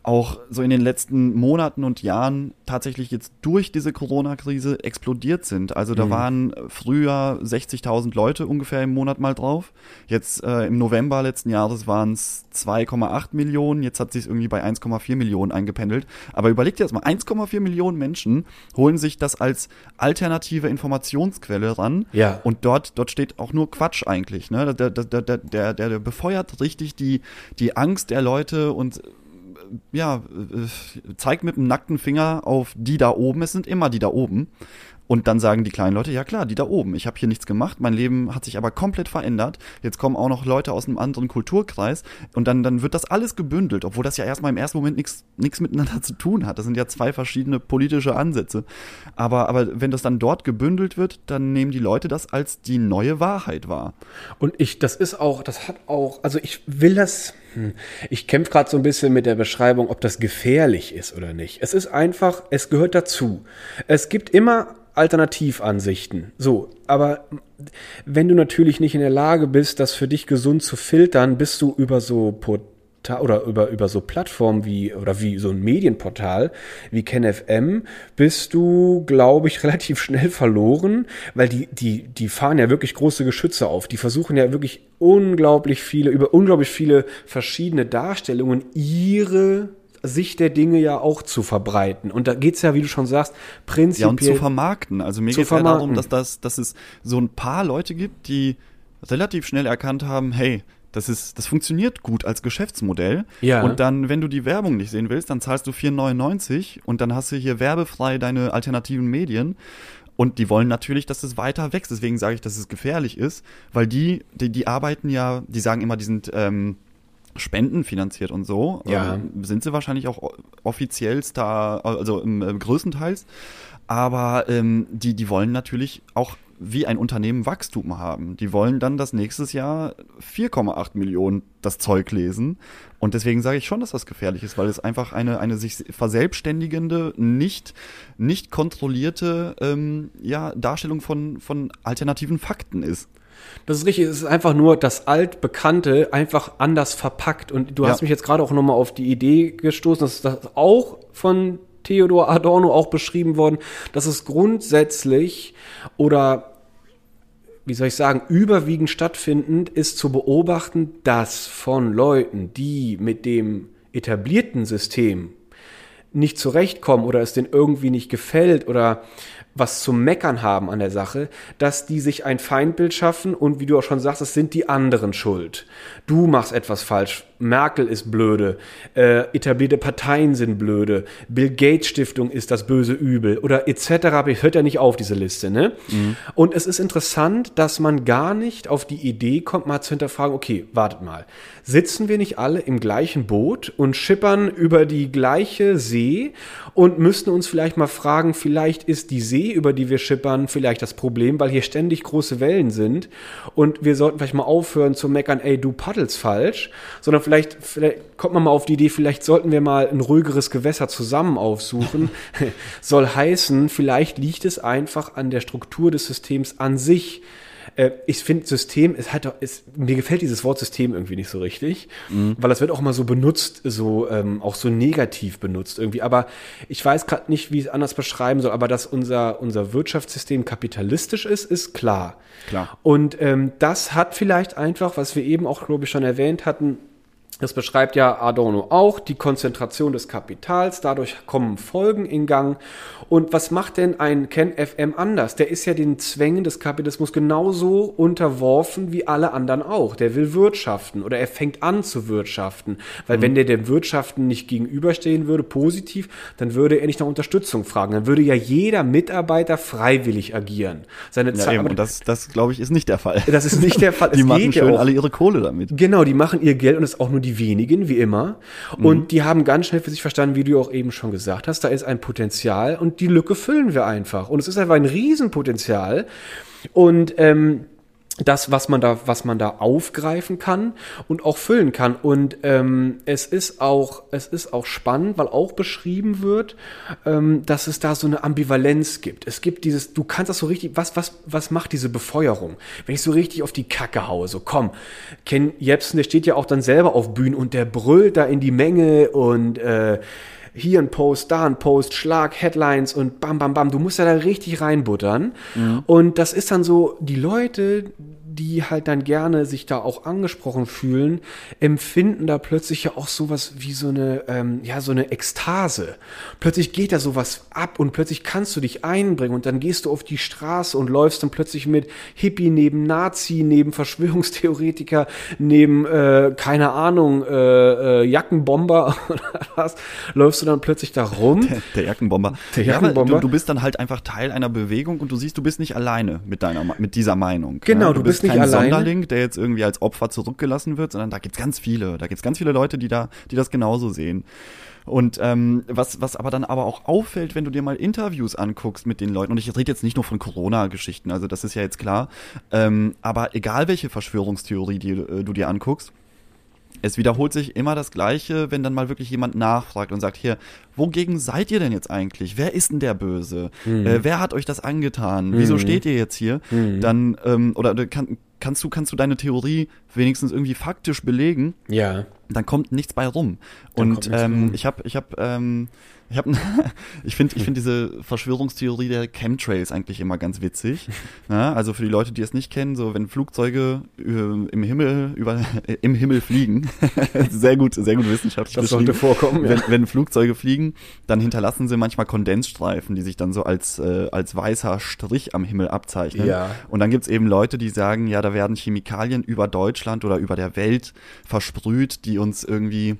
auch so in den letzten Monaten und Jahren tatsächlich jetzt durch diese Corona-Krise explodiert sind. Also da mhm. waren früher 60.000 Leute ungefähr im Monat mal drauf. Jetzt äh, im November letzten Jahres waren es 2,8 Millionen. Jetzt hat sich irgendwie bei 1,4 Millionen eingependelt. Aber überlegt das mal, 1,4 Millionen Menschen holen sich das als alternative Informationsquelle ran. Ja. Und dort, dort steht auch nur Quatsch eigentlich. Ne? Der, der, der, der, der befeuert richtig die, die Angst der Leute und ja, äh, zeigt mit dem nackten Finger auf die da oben. Es sind immer die da oben. Und dann sagen die kleinen Leute, ja klar, die da oben. Ich habe hier nichts gemacht, mein Leben hat sich aber komplett verändert. Jetzt kommen auch noch Leute aus einem anderen Kulturkreis und dann, dann wird das alles gebündelt, obwohl das ja erstmal im ersten Moment nichts miteinander zu tun hat. Das sind ja zwei verschiedene politische Ansätze. Aber, aber wenn das dann dort gebündelt wird, dann nehmen die Leute das als die neue Wahrheit wahr. Und ich, das ist auch, das hat auch, also ich will das, ich kämpfe gerade so ein bisschen mit der Beschreibung, ob das gefährlich ist oder nicht. Es ist einfach, es gehört dazu. Es gibt immer Alternativansichten. So, aber wenn du natürlich nicht in der Lage bist, das für dich gesund zu filtern, bist du über so Portale oder über, über so Plattformen wie oder wie so ein Medienportal wie KenFM bist du, glaube ich, relativ schnell verloren, weil die, die, die fahren ja wirklich große Geschütze auf. Die versuchen ja wirklich unglaublich viele, über unglaublich viele verschiedene Darstellungen ihre Sicht der Dinge ja auch zu verbreiten. Und da geht's ja, wie du schon sagst, prinzipiell. Ja, und zu vermarkten. Also mir geht es ja darum, dass, das, dass es so ein paar Leute gibt, die relativ schnell erkannt haben, hey, das ist, das funktioniert gut als Geschäftsmodell. Ja. Und dann, wenn du die Werbung nicht sehen willst, dann zahlst du 4,99 und dann hast du hier werbefrei deine alternativen Medien. Und die wollen natürlich, dass es weiter wächst. Deswegen sage ich, dass es gefährlich ist, weil die, die, die arbeiten ja, die sagen immer, die sind ähm, Spenden finanziert und so. Ja. Ähm, sind sie wahrscheinlich auch offiziell da, also im, äh, größtenteils. Aber ähm, die, die wollen natürlich auch wie ein Unternehmen Wachstum haben. Die wollen dann das nächstes Jahr 4,8 Millionen das Zeug lesen. Und deswegen sage ich schon, dass das gefährlich ist, weil es einfach eine, eine sich verselbstständigende, nicht, nicht kontrollierte ähm, ja, Darstellung von, von alternativen Fakten ist. Das ist richtig, es ist einfach nur das Altbekannte einfach anders verpackt. Und du ja. hast mich jetzt gerade auch nochmal auf die Idee gestoßen, dass das auch von Theodor Adorno auch beschrieben worden, dass es grundsätzlich oder wie soll ich sagen, überwiegend stattfindend ist zu beobachten, dass von Leuten, die mit dem etablierten System nicht zurechtkommen oder es denen irgendwie nicht gefällt oder was zu meckern haben an der Sache, dass die sich ein Feindbild schaffen und wie du auch schon sagst, es sind die anderen schuld. Du machst etwas falsch Merkel ist blöde, äh, etablierte Parteien sind blöde, Bill Gates Stiftung ist das böse Übel oder etc. Ich hört ja nicht auf, diese Liste. Ne? Mhm. Und es ist interessant, dass man gar nicht auf die Idee kommt, mal zu hinterfragen, okay, wartet mal, sitzen wir nicht alle im gleichen Boot und schippern über die gleiche See und müssten uns vielleicht mal fragen, vielleicht ist die See, über die wir schippern, vielleicht das Problem, weil hier ständig große Wellen sind und wir sollten vielleicht mal aufhören zu meckern, ey, du paddelst falsch, sondern vielleicht, vielleicht kommt man mal auf die Idee, vielleicht sollten wir mal ein ruhigeres Gewässer zusammen aufsuchen. Soll heißen, vielleicht liegt es einfach an der Struktur des Systems an sich. Äh, ich finde, System ist halt, ist, mir gefällt dieses Wort System irgendwie nicht so richtig, mhm. weil das wird auch immer so benutzt, so ähm, auch so negativ benutzt irgendwie. Aber ich weiß gerade nicht, wie ich es anders beschreiben soll, aber dass unser, unser Wirtschaftssystem kapitalistisch ist, ist klar. Klar. Und ähm, das hat vielleicht einfach, was wir eben auch, glaube ich, schon erwähnt hatten, das beschreibt ja Adorno auch, die Konzentration des Kapitals, dadurch kommen Folgen in Gang. Und was macht denn ein Ken FM anders? Der ist ja den Zwängen des Kapitalismus genauso unterworfen wie alle anderen auch. Der will wirtschaften oder er fängt an zu wirtschaften. Weil mhm. wenn der dem Wirtschaften nicht gegenüberstehen würde, positiv, dann würde er nicht nach Unterstützung fragen. Dann würde ja jeder Mitarbeiter freiwillig agieren. Seine ja, Zeit, und das, das glaube ich, ist nicht der Fall. Das ist nicht der Fall. die es machen schön ja alle ihre Kohle damit. Genau, die machen ihr Geld und es ist auch nur die wenigen, wie immer. Und mhm. die haben ganz schnell für sich verstanden, wie du auch eben schon gesagt hast, da ist ein Potenzial und die Lücke füllen wir einfach. Und es ist einfach ein Riesenpotenzial. Und ähm, das, was man da, was man da aufgreifen kann und auch füllen kann. Und ähm, es ist auch, es ist auch spannend, weil auch beschrieben wird, ähm, dass es da so eine Ambivalenz gibt. Es gibt dieses, du kannst das so richtig, was, was, was macht diese Befeuerung? Wenn ich so richtig auf die Kacke haue, so komm, Ken Jebsen, der steht ja auch dann selber auf Bühnen und der brüllt da in die Menge und äh, hier ein Post, da ein Post, Schlag, Headlines und bam, bam, bam. Du musst ja da richtig reinbuttern. Mhm. Und das ist dann so, die Leute, die halt dann gerne sich da auch angesprochen fühlen, empfinden da plötzlich ja auch sowas wie so eine, ähm, ja, so eine Ekstase. Plötzlich geht da sowas ab und plötzlich kannst du dich einbringen und dann gehst du auf die Straße und läufst dann plötzlich mit Hippie neben Nazi, neben Verschwörungstheoretiker, neben, äh, keine Ahnung, äh, äh, Jackenbomber oder was, läufst du dann plötzlich da rum. Der, der Jackenbomber. Der Jackenbomber. Ja, du, du, bist dann halt einfach Teil einer Bewegung und du siehst, du bist nicht alleine mit deiner, mit dieser Meinung. Genau, ja? du, du bist, bist nicht kein alleine. Sonderling, der jetzt irgendwie als Opfer zurückgelassen wird, sondern da gibt's ganz viele. Da gibt's ganz viele Leute, die da, die das genauso sehen. Und ähm, was, was aber dann aber auch auffällt, wenn du dir mal Interviews anguckst mit den Leuten, und ich rede jetzt nicht nur von Corona-Geschichten, also das ist ja jetzt klar, ähm, aber egal welche Verschwörungstheorie die, äh, du dir anguckst, es wiederholt sich immer das Gleiche, wenn dann mal wirklich jemand nachfragt und sagt, hier, wogegen seid ihr denn jetzt eigentlich? Wer ist denn der Böse? Mhm. Äh, wer hat euch das angetan? Mhm. Wieso steht ihr jetzt hier? Mhm. Dann, ähm, oder kann, kannst du, kannst du deine Theorie wenigstens irgendwie faktisch belegen? Ja. Dann kommt nichts bei rum. Dann und ähm, ich habe, ich habe, ähm, ich habe, ich finde, ich finde diese Verschwörungstheorie der Chemtrails eigentlich immer ganz witzig. Ja, also für die Leute, die es nicht kennen, so wenn Flugzeuge äh, im Himmel über im Himmel fliegen, sehr gut, sehr gut wissenschaftlich das sollte vorkommen. Ja. Wenn, wenn Flugzeuge fliegen, dann hinterlassen sie manchmal Kondensstreifen, die sich dann so als äh, als weißer Strich am Himmel abzeichnen. Ja. Und dann gibt's eben Leute, die sagen, ja, da werden Chemikalien über Deutschland oder über der Welt versprüht, die uns irgendwie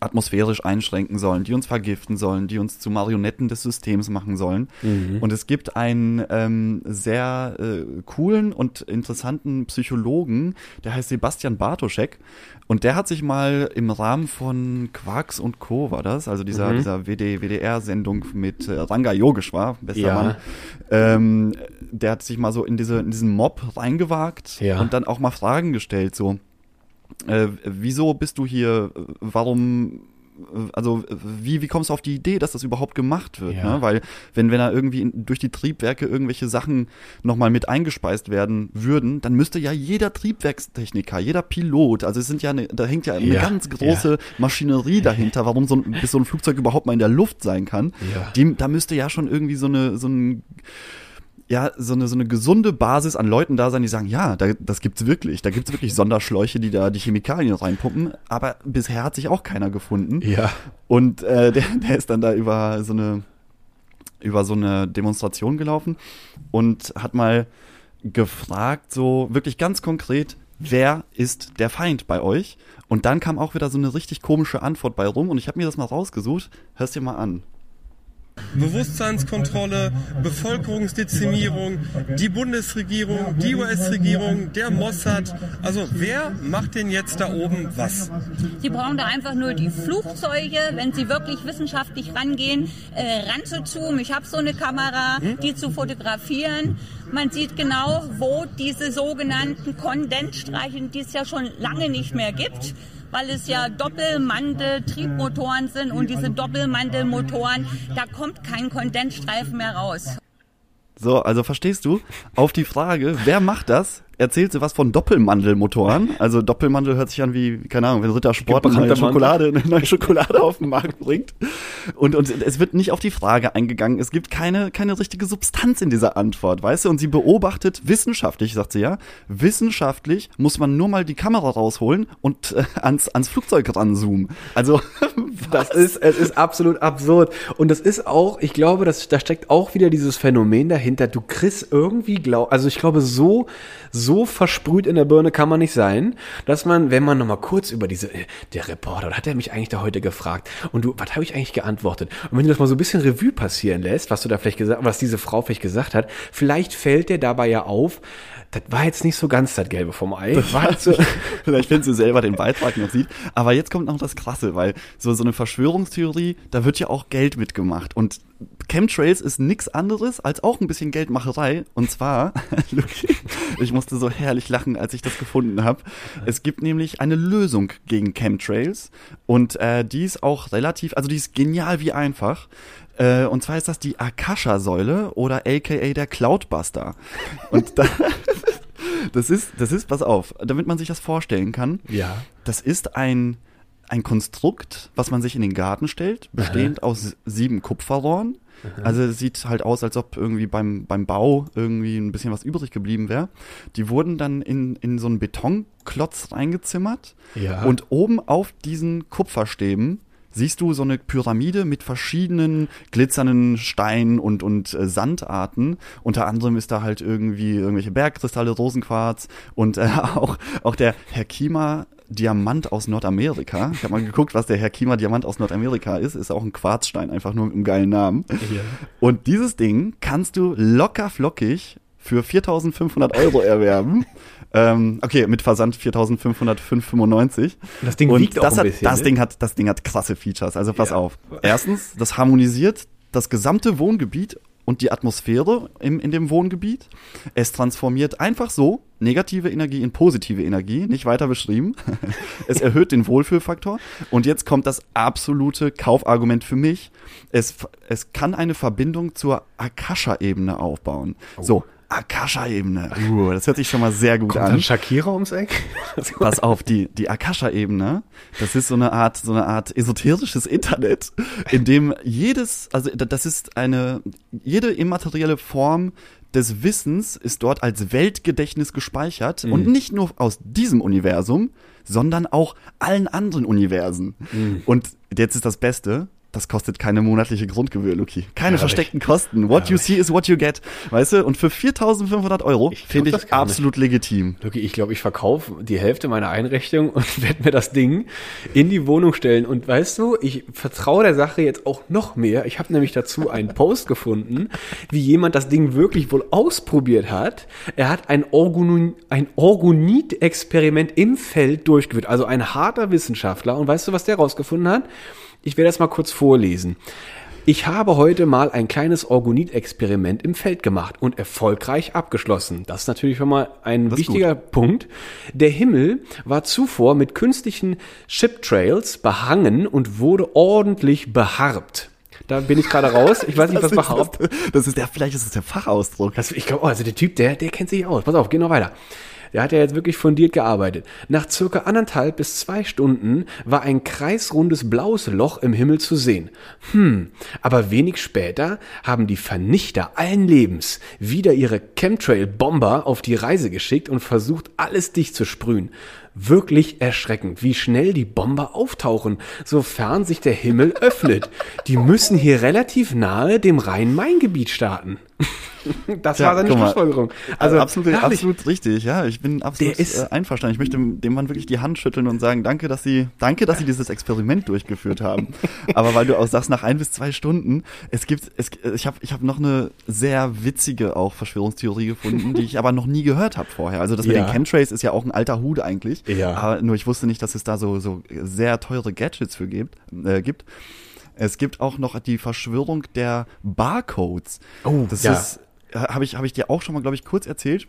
atmosphärisch einschränken sollen, die uns vergiften sollen, die uns zu Marionetten des Systems machen sollen. Mhm. Und es gibt einen ähm, sehr äh, coolen und interessanten Psychologen, der heißt Sebastian Bartoschek. Und der hat sich mal im Rahmen von Quarks und Co. war das, also dieser, mhm. dieser WD, WDR-Sendung mit äh, Ranga Yogeshwar, bester ja. Mann, ähm, der hat sich mal so in, diese, in diesen Mob reingewagt ja. und dann auch mal Fragen gestellt, so äh, wieso bist du hier? Warum also wie, wie kommst du auf die Idee, dass das überhaupt gemacht wird? Ja. Ne? Weil wenn, wenn da irgendwie durch die Triebwerke irgendwelche Sachen nochmal mit eingespeist werden würden, dann müsste ja jeder Triebwerkstechniker, jeder Pilot, also es sind ja eine, da hängt ja eine ja. ganz große ja. Maschinerie dahinter, warum so ein, bis so ein Flugzeug überhaupt mal in der Luft sein kann. Die, da müsste ja schon irgendwie so eine, so ein ja so eine, so eine gesunde Basis an Leuten da sein, die sagen, ja, da, das gibt's wirklich. Da gibt's wirklich Sonderschläuche, die da die Chemikalien reinpumpen. Aber bisher hat sich auch keiner gefunden. Ja. Und äh, der, der ist dann da über so eine über so eine Demonstration gelaufen und hat mal gefragt, so wirklich ganz konkret, wer ist der Feind bei euch? Und dann kam auch wieder so eine richtig komische Antwort bei rum und ich habe mir das mal rausgesucht. Hörst dir mal an. Bewusstseinskontrolle, Bevölkerungsdezimierung, die Bundesregierung, die US-Regierung, der Mossad. Also wer macht denn jetzt da oben was? Sie brauchen da einfach nur die Flugzeuge, wenn Sie wirklich wissenschaftlich rangehen, äh, ranzuzoomen. Ich habe so eine Kamera, die zu fotografieren. Man sieht genau, wo diese sogenannten Kondensstreichen, die es ja schon lange nicht mehr gibt, weil es ja Doppelmantel-Triebmotoren sind und diese Doppelmantelmotoren, da kommt kein Kondensstreifen mehr raus. So, also verstehst du? Auf die Frage, wer macht das? Erzählt sie was von Doppelmandelmotoren. Also Doppelmandel hört sich an wie, keine Ahnung, wenn Rittersport eine neue Schokolade, eine neue Schokolade auf den Markt bringt. Und, und es wird nicht auf die Frage eingegangen. Es gibt keine, keine richtige Substanz in dieser Antwort, weißt du? Und sie beobachtet wissenschaftlich, sagt sie ja, wissenschaftlich muss man nur mal die Kamera rausholen und äh, ans, ans Flugzeug ranzoomen. Also, Das ist, es ist absolut absurd. Und das ist auch, ich glaube, das, da steckt auch wieder dieses Phänomen dahinter. Du kriegst irgendwie, glaub, also ich glaube, so, so versprüht in der Birne kann man nicht sein, dass man, wenn man nochmal kurz über diese, äh, der Reporter, hat er mich eigentlich da heute gefragt? Und du, was habe ich eigentlich geantwortet? Und wenn du das mal so ein bisschen Revue passieren lässt, was du da vielleicht gesagt, was diese Frau vielleicht gesagt hat, vielleicht fällt dir dabei ja auf, das war jetzt nicht so ganz das Gelbe vom Ei. So, Vielleicht, wenn sie selber den Beitrag noch sieht. Aber jetzt kommt noch das Krasse, weil so, so eine Verschwörungstheorie, da wird ja auch Geld mitgemacht. Und Chemtrails ist nix anderes als auch ein bisschen Geldmacherei. Und zwar, ich musste so herrlich lachen, als ich das gefunden habe. Es gibt nämlich eine Lösung gegen Chemtrails. Und äh, die ist auch relativ, also die ist genial wie einfach. Äh, und zwar ist das die Akasha-Säule oder aka der Cloudbuster. Und da, das ist, das ist, pass auf, damit man sich das vorstellen kann. ja. Das ist ein, ein Konstrukt, was man sich in den Garten stellt, bestehend aus sieben Kupferrohren. Also es sieht halt aus, als ob irgendwie beim, beim Bau irgendwie ein bisschen was übrig geblieben wäre. Die wurden dann in, in so einen Betonklotz reingezimmert. Ja. Und oben auf diesen Kupferstäben siehst du so eine Pyramide mit verschiedenen glitzernden Steinen und, und äh, Sandarten. Unter anderem ist da halt irgendwie irgendwelche Bergkristalle, Rosenquarz und äh, auch, auch der Herkima Diamant aus Nordamerika. Ich habe mal geguckt, was der Herkima Diamant aus Nordamerika ist. Ist auch ein Quarzstein, einfach nur mit einem geilen Namen. Und dieses Ding kannst du locker flockig für 4.500 Euro erwerben. ähm, okay, mit Versand 4.505,95. Das Ding Und wiegt auch das ein hat, bisschen, Das ne? Ding hat, das Ding hat krasse Features. Also pass Ja. auf. Erstens, das harmonisiert das gesamte Wohngebiet und die Atmosphäre im, in dem Wohngebiet. Es transformiert einfach so negative Energie in positive Energie, nicht weiter beschrieben. es erhöht den Wohlfühlfaktor. Und jetzt kommt das absolute Kaufargument für mich. Es, es kann eine Verbindung zur Akasha-Ebene aufbauen. So, Akasha-Ebene. Uh, das hört sich schon mal sehr gut Kommt an. dann Shakira ums Eck? Pass auf, die, die Akasha-Ebene, das ist so eine Art, so eine Art esoterisches Internet, in dem jedes, also da- das ist eine, jede immaterielle Form des Wissens ist dort als Weltgedächtnis gespeichert und nicht nur aus diesem Universum, sondern auch allen anderen Universen. Und jetzt ist das Beste, das kostet keine monatliche Grundgebühr, Luki. Keine Herrlich. versteckten Kosten. What you see is what you get. Weißt du? Und für 4.500 Euro Ich finde ich gar nicht. absolut legitim. Luki, ich glaube, ich verkaufe die Hälfte meiner Einrichtung und werde mir das Ding in die Wohnung stellen. Und weißt du, ich vertraue der Sache jetzt auch noch mehr. Ich habe nämlich dazu einen Post gefunden, wie jemand das Ding wirklich wohl ausprobiert hat. Er hat ein, Orgon ein Orgonit-Experiment im Feld durchgeführt. Also ein harter Wissenschaftler. Und weißt du, was der rausgefunden hat? Ich werde das mal kurz vorlesen. Ich habe heute mal ein kleines Orgonit-Experiment im Feld gemacht und erfolgreich abgeschlossen. Das ist natürlich schon mal ein ist wichtiger Punkt. Der Himmel war zuvor mit künstlichen Chiptrails behangen und wurde ordentlich beharbt. Da bin ich gerade raus. Ich weiß nicht, was beharbt. Das ist der, vielleicht ist es der Fachausdruck. Das, ich glaube, oh, also der Typ, der, der kennt sich aus. Pass auf, geh noch weiter. Der hat ja jetzt wirklich fundiert gearbeitet. Nach circa anderthalb bis zwei Stunden war ein kreisrundes blaues Loch im Himmel zu sehen. Hm, aber wenig später haben die Vernichter allen Lebens wieder ihre Chemtrail-Bomber auf die Reise geschickt und versucht, alles dicht zu sprühen. Wirklich erschreckend, wie schnell die Bomber auftauchen, sofern sich der Himmel öffnet. Die müssen hier relativ nahe dem Rhein-Main-Gebiet starten. Das Ja, war seine. Schlussfolgerung. Also Also absolut, absolut richtig, ja. Ich bin absolut Der ist- äh, einverstanden. Ich möchte dem Mann wirklich die Hand schütteln und sagen, danke, dass Sie, danke, dass Sie dieses Experiment durchgeführt haben. Aber weil du auch sagst, nach ein bis zwei Stunden, es gibt, es, ich habe, ich habe noch eine sehr witzige auch Verschwörungstheorie gefunden, die ich aber noch nie gehört habe vorher. Also das mit Ja. den Chemtrails ist ja auch ein alter Hut eigentlich. Ja. Aber nur ich wusste nicht, dass es da so so sehr teure Gadgets für gibt. Äh, gibt. Es gibt auch noch die Verschwörung der Barcodes. Oh, das ja. ist habe ich, hab ich dir auch schon mal, glaube ich, kurz erzählt.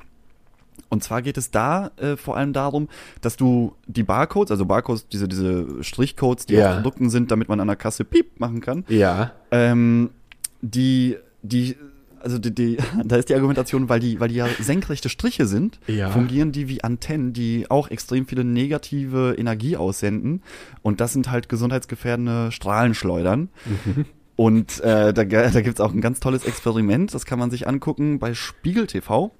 Und zwar geht es da äh, vor allem darum, dass du die Barcodes, also Barcodes, diese, diese Strichcodes, die Ja. auf Produkten sind, damit man an der Kasse Piep machen kann, Ja. ähm, die, die, also die, die, da ist die Argumentation, weil die, weil die ja senkrechte Striche sind, Ja. fungieren die wie Antennen, die auch extrem viele negative Energie aussenden. Und das sind halt gesundheitsgefährdende Strahlenschleudern. Und äh, da, da gibt's auch ein ganz tolles Experiment, das kann man sich angucken bei Spiegel TV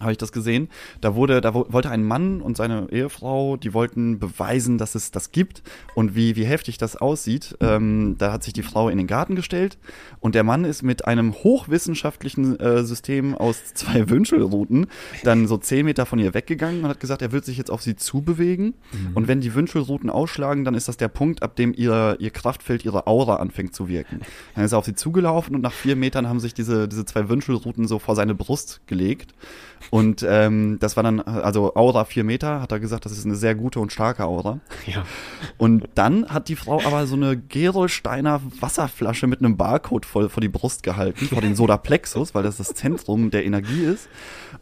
habe ich das gesehen. Da wurde, da wo- wollte ein Mann und seine Ehefrau, die wollten beweisen, dass es das gibt und wie, wie heftig das aussieht. Ähm, da hat sich die Frau in den Garten gestellt und der Mann ist mit einem hochwissenschaftlichen äh, System aus zwei Wünschelruten dann so zehn Meter von ihr weggegangen und hat gesagt, er wird sich jetzt auf sie zubewegen und wenn die Wünschelruten ausschlagen, dann ist das der Punkt, ab dem ihr, ihr Kraftfeld, ihre Aura anfängt zu wirken. Dann ist er auf sie zugelaufen und nach vier Metern haben sich diese, diese zwei Wünschelruten so vor seine Brust gelegt. Und ähm, das war dann, also Aura vier Meter, hat er gesagt, das ist eine sehr gute und starke Aura. Ja. Und dann hat die Frau aber so eine Gerolsteiner Wasserflasche mit einem Barcode voll vor die Brust gehalten, vor den Sodaplexus, weil das das Zentrum der Energie ist.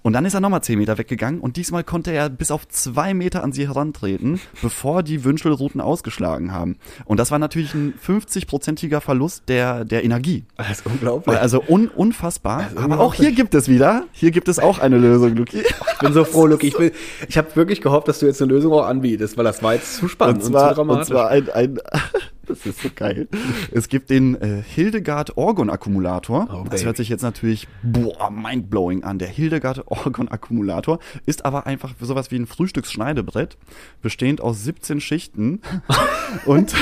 Und dann ist er nochmal zehn Meter weggegangen und diesmal konnte er bis auf zwei Meter an sie herantreten, bevor die Wünschelruten ausgeschlagen haben. Und das war natürlich ein 50-prozentiger Verlust der, der Energie. Das ist unglaublich. Also un, unfassbar. Aber auch unglaublich. hier gibt es wieder, hier gibt es auch eine Lösung, Luki. Ich bin so froh, Luki. Ich, ich habe wirklich gehofft, dass du jetzt eine Lösung auch anbietest, weil das war jetzt zu spannend Und und, zwar, zu und dramatisch. zwar ein, ein das ist so geil. Es gibt den äh, Hildegard Orgon Akkumulator. Oh, das hört sich jetzt natürlich boah, mindblowing an. Der Hildegard Orgon Akkumulator ist aber einfach sowas wie ein Frühstücksschneidebrett, bestehend aus 17 Schichten. und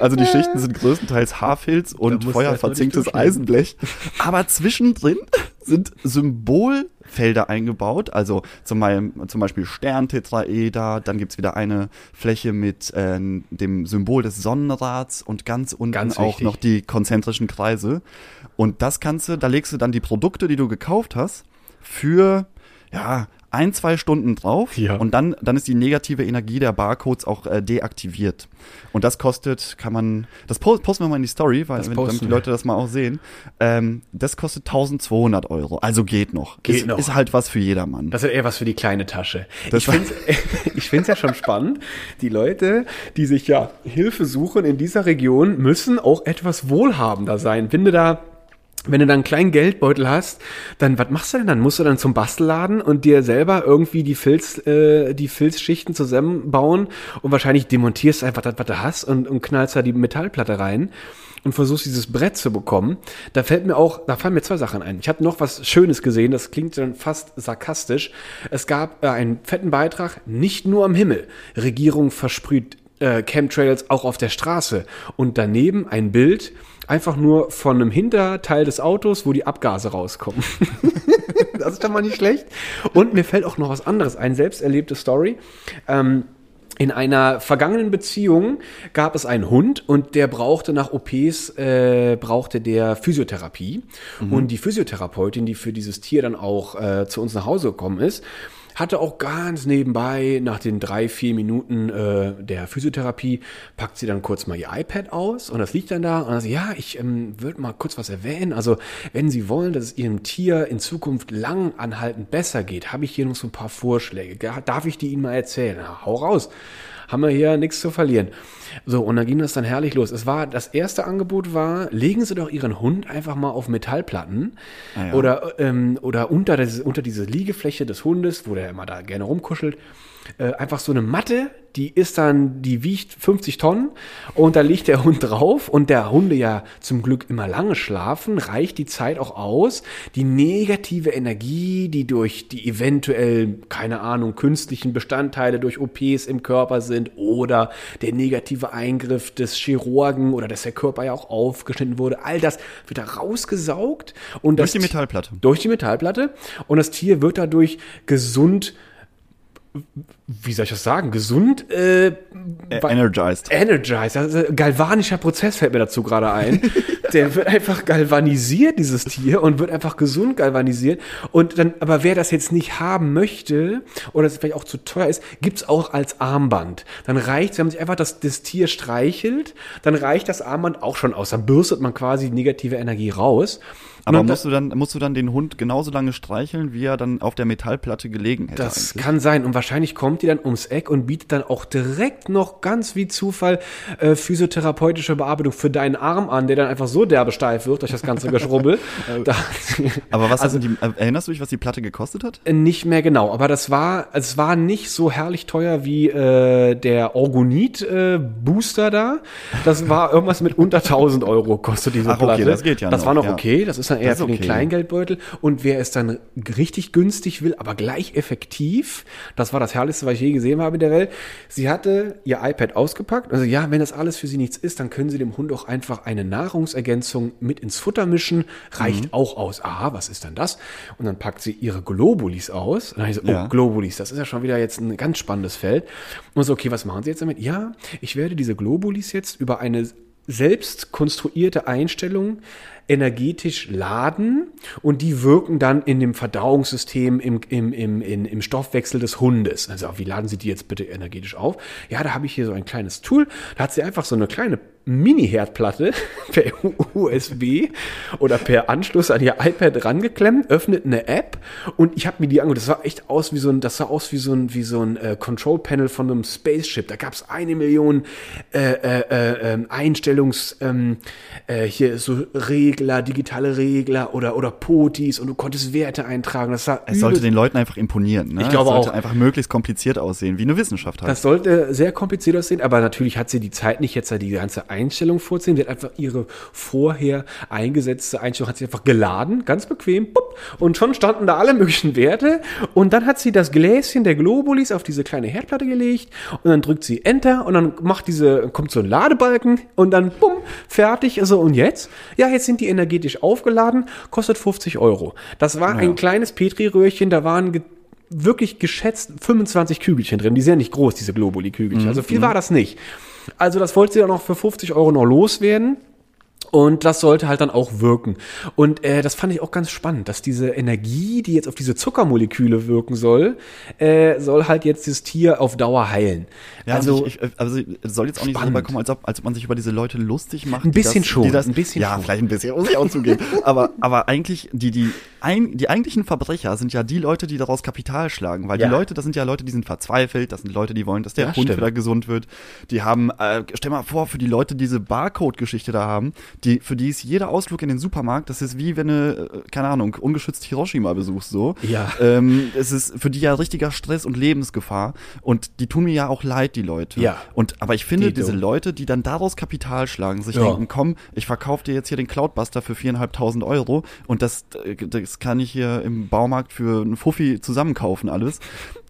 also die Schichten sind größtenteils Haarfilz und mal feuerverzinktes. Eisenblech. Aber zwischendrin sind Symbolfelder eingebaut, also zum, Beispiel- zum Beispiel Sterntetraeder, dann gibt's wieder eine Fläche mit äh, dem Symbol des Sonnenrads und ganz unten Ganz auch noch die konzentrischen Kreise. Und das kannst du, da legst du dann die Produkte, die du gekauft hast, für ja, ein, zwei Stunden drauf Ja. und dann, dann ist die negative Energie der Barcodes auch äh, deaktiviert. Und das kostet, kann man, das post, posten wir mal in die Story, weil wenn, damit die. Leute das mal auch sehen. Ähm, das kostet 1200 Euro, also geht noch. Geht ist, noch. ist halt was für jedermann. Das ist eher was für die kleine Tasche. Das ich finde ich find's ja schon spannend. Die Leute, die sich ja Hilfe suchen in dieser Region, müssen auch etwas wohlhabender sein. Du da wenn du dann einen kleinen Geldbeutel hast, dann was machst du denn dann? Musst du dann zum Bastelladen und dir selber irgendwie die Filz, äh, die Filzschichten zusammenbauen und wahrscheinlich demontierst einfach das, was du hast und, und knallst da die Metallplatte rein und versuchst dieses Brett zu bekommen. Da fällt mir auch, da fallen mir zwei Sachen ein. Ich habe noch was Schönes gesehen, das klingt dann fast sarkastisch. Es gab äh, einen fetten Beitrag, nicht nur am Himmel. Regierung versprüht äh, Chemtrails auch auf der Straße. Und daneben ein Bild, einfach nur von einem Hinterteil des Autos, wo die Abgase rauskommen. das ist doch mal nicht schlecht. Und mir fällt auch noch was anderes ein, selbst erlebte Story. Ähm, in einer vergangenen Beziehung gab es einen Hund und der brauchte nach OPs, äh, brauchte der Physiotherapie. Und die Physiotherapeutin, die für dieses Tier dann auch äh, zu uns nach Hause gekommen ist, hatte auch ganz nebenbei nach den drei, vier Minuten äh, der Physiotherapie, packt sie dann kurz mal ihr iPad aus und das liegt dann da und dann sagt, ja, ich ähm, würde mal kurz was erwähnen. Also wenn Sie wollen, dass es Ihrem Tier in Zukunft lang anhaltend besser geht, habe ich hier noch so ein paar Vorschläge. Darf ich die Ihnen mal erzählen? Na, hau raus. Haben wir hier nichts zu verlieren. So, und dann ging das dann herrlich los. Es war, das erste Angebot war, legen Sie doch Ihren Hund einfach mal auf Metallplatten Ah ja. oder, ähm, oder unter, das, unter diese Liegefläche des Hundes, wo der immer da gerne rumkuschelt. Äh, einfach so eine Matte, die ist dann, die wiegt 50 Tonnen und da liegt der Hund drauf und der Hunde ja zum Glück immer lange schlafen, reicht die Zeit auch aus, die negative Energie, die durch die eventuell, keine Ahnung, künstlichen Bestandteile durch OPs im Körper sind oder der negative Eingriff des Chirurgen oder dass der Körper ja auch aufgeschnitten wurde, all das wird da rausgesaugt und Durch die Metallplatte. durch die Metallplatte und das Tier wird dadurch gesund wie soll ich das sagen, gesund äh, Äh, energized. energized. Also, galvanischer Prozess fällt mir dazu gerade ein. Der wird einfach galvanisiert, dieses Tier, und wird einfach gesund galvanisiert. Und dann, aber wer das jetzt nicht haben möchte oder es vielleicht auch zu teuer ist, gibt's auch als Armband. Dann reicht, wenn man sich einfach das, das Tier streichelt, dann reicht das Armband auch schon aus. Dann bürstet man quasi negative Energie raus. Aber musst du, dann, musst du dann den Hund genauso lange streicheln, wie er dann auf der Metallplatte gelegen hätte? Das eigentlich? kann sein. Und wahrscheinlich kommt die dann ums Eck und bietet dann auch direkt noch ganz wie Zufall äh, physiotherapeutische Bearbeitung für deinen Arm an, der dann einfach so derbe steif wird durch das ganze Geschrubbel. da, Aber was also die, äh, erinnerst du dich, was die Platte gekostet hat? nicht mehr genau, aber das war, es war nicht so herrlich teuer wie äh, der Orgonit äh, Booster da. Das war irgendwas mit unter 1000 Euro kostet diese Ach, okay, Platte. das geht ja Das noch, war noch ja. okay. Das ist dann eher Das ist für den okay. Kleingeldbeutel. Und wer es dann richtig günstig will, aber gleich effektiv, das war das Herrlichste, was ich je gesehen habe in der Welt. Sie hatte ihr iPad ausgepackt. Also ja, wenn das alles für sie nichts ist, dann können sie dem Hund auch einfach eine Nahrungsergänzung mit ins Futter mischen. Reicht Mhm. auch aus. Aha, was ist denn das? Und dann packt sie ihre Globulis aus. Und dann ich so, Ja. oh, Globulis, das ist ja schon wieder jetzt ein ganz spannendes Feld. Und so, okay, was machen Sie jetzt damit? Ja, ich werde diese Globulis jetzt über eine selbst konstruierte Einstellung energetisch laden und die wirken dann in dem Verdauungssystem, im, im, im, in, im Stoffwechsel des Hundes. Also wie laden Sie die jetzt bitte energetisch auf? Ja, da habe ich hier so ein kleines Tool. Da hat sie einfach so eine kleine Mini-Herdplatte per USB oder per Anschluss an ihr iPad rangeklemmt, öffnet eine App und ich habe mir die angeguckt. Das sah echt aus wie so ein, das sah aus wie so ein, wie so ein äh, Control-Panel von einem Spaceship. Da gab es eine Million äh, äh, äh, ähm, Einstellungs, ähm, äh, hier so Regler, digitale Regler oder oder Potis und du konntest Werte eintragen. Das sah Es sollte den Leuten einfach imponieren. Ne? Ich glaube es sollte auch. einfach möglichst kompliziert aussehen, wie eine Wissenschaft halt. Das sollte sehr kompliziert aussehen, aber natürlich hat sie die Zeit nicht, jetzt da die ganze Einstellung vorzunehmen. Sie hat einfach ihre vorher eingesetzte Einstellung, hat sie einfach geladen, ganz bequem, pup, und schon standen da alle möglichen Werte. Und dann hat sie das Gläschen der Globulis auf diese kleine Herdplatte gelegt und dann drückt sie Enter und dann macht diese, kommt so ein Ladebalken und dann bumm, fertig. Also und jetzt? Ja, jetzt sind die energetisch aufgeladen, kostet 50 Euro. Das war ein kleines Petri-Röhrchen, da waren wirklich geschätzt 25 Kügelchen drin. Die sind ja nicht groß, diese Globuli-Kügelchen. Also viel war das nicht. Also das wollte sie dann noch für 50 Euro noch loswerden. Und das sollte halt dann auch wirken. Und äh, das fand ich auch ganz spannend, dass diese Energie, die jetzt auf diese Zuckermoleküle wirken soll, äh, soll halt jetzt das Tier auf Dauer heilen. Ja, also also, ich, ich, also soll jetzt auch nicht so spannend. rüberkommen, als ob, als ob man sich über diese Leute lustig macht. Ein bisschen das, schon, das, ein bisschen ja, schon. vielleicht ein bisschen, muss ich auch zugeben. aber, aber eigentlich, die, die, ein, die eigentlichen Verbrecher sind ja die Leute, die daraus Kapital schlagen. Weil Ja. die Leute, das sind ja Leute, die sind verzweifelt, das sind Leute, die wollen, dass der Ja, Hund stimmt. wieder gesund wird. Die haben, äh, stell mal vor, für die Leute, die diese Barcode-Geschichte da haben, die, für die ist jeder Ausflug in den Supermarkt, das ist wie wenn du, äh, keine Ahnung, ungeschützt Hiroshima besuchst, so. Ja. Ähm, es ist für die ja richtiger Stress und Lebensgefahr. Und die tun mir ja auch leid, die Leute. Ja. Und aber ich finde, Die diese. Leute, die dann daraus Kapital schlagen, sich Ja. denken, komm, ich verkaufe dir jetzt hier den Cloudbuster für viereinhalbtausend Euro und das, äh, das kann ich hier im Baumarkt für einen Fuffi zusammenkaufen alles.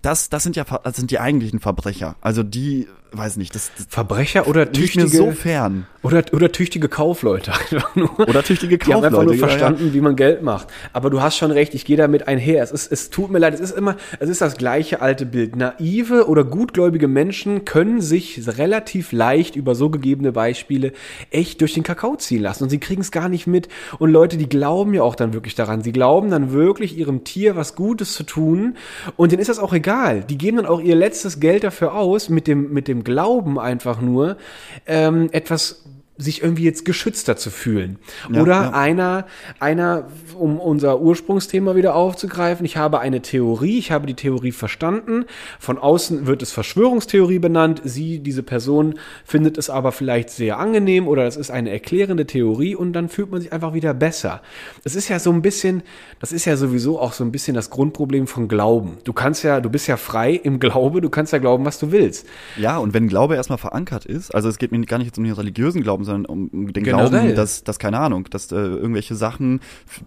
Das, das sind ja, das sind die eigentlichen Verbrecher. Also die, weiß nicht, das, das Verbrecher oder tüchtige, so fern. oder, oder tüchtige Kaufleute. Einfach nur. Oder tüchtige Die haben einfach nur Kaufleute, ja, ja. verstanden, wie man Geld macht. Aber du hast schon recht, ich gehe damit einher. Es, ist, es tut mir leid, es ist immer, es ist das gleiche alte Bild. Naive oder gutgläubige Menschen können sich relativ leicht über so gegebene Beispiele echt durch den Kakao ziehen lassen. Und sie kriegen es gar nicht mit. Und Leute, die glauben ja auch dann wirklich daran. Sie glauben dann wirklich, ihrem Tier was Gutes zu tun. Und denen ist das auch egal. Die geben dann auch ihr letztes Geld dafür aus, mit dem, mit dem Glauben einfach nur, ähm, etwas sich irgendwie jetzt geschützter zu fühlen. Ja, Oder ja. einer, einer, um unser Ursprungsthema wieder aufzugreifen, ich habe eine Theorie, ich habe die Theorie verstanden, von außen wird es Verschwörungstheorie benannt, sie, diese Person, findet es aber vielleicht sehr angenehm oder es ist eine erklärende Theorie und dann fühlt man sich einfach wieder besser. Es ist ja so ein bisschen, das ist ja sowieso auch so ein bisschen das Grundproblem von Glauben. Du kannst ja, du bist ja frei im Glaube, du kannst ja glauben, was du willst. Ja, und wenn Glaube erstmal verankert ist, also es geht mir gar nicht jetzt um den religiösen Glauben, sondern um um den Generell. Glauben, dass, dass keine Ahnung, dass äh, irgendwelche Sachen,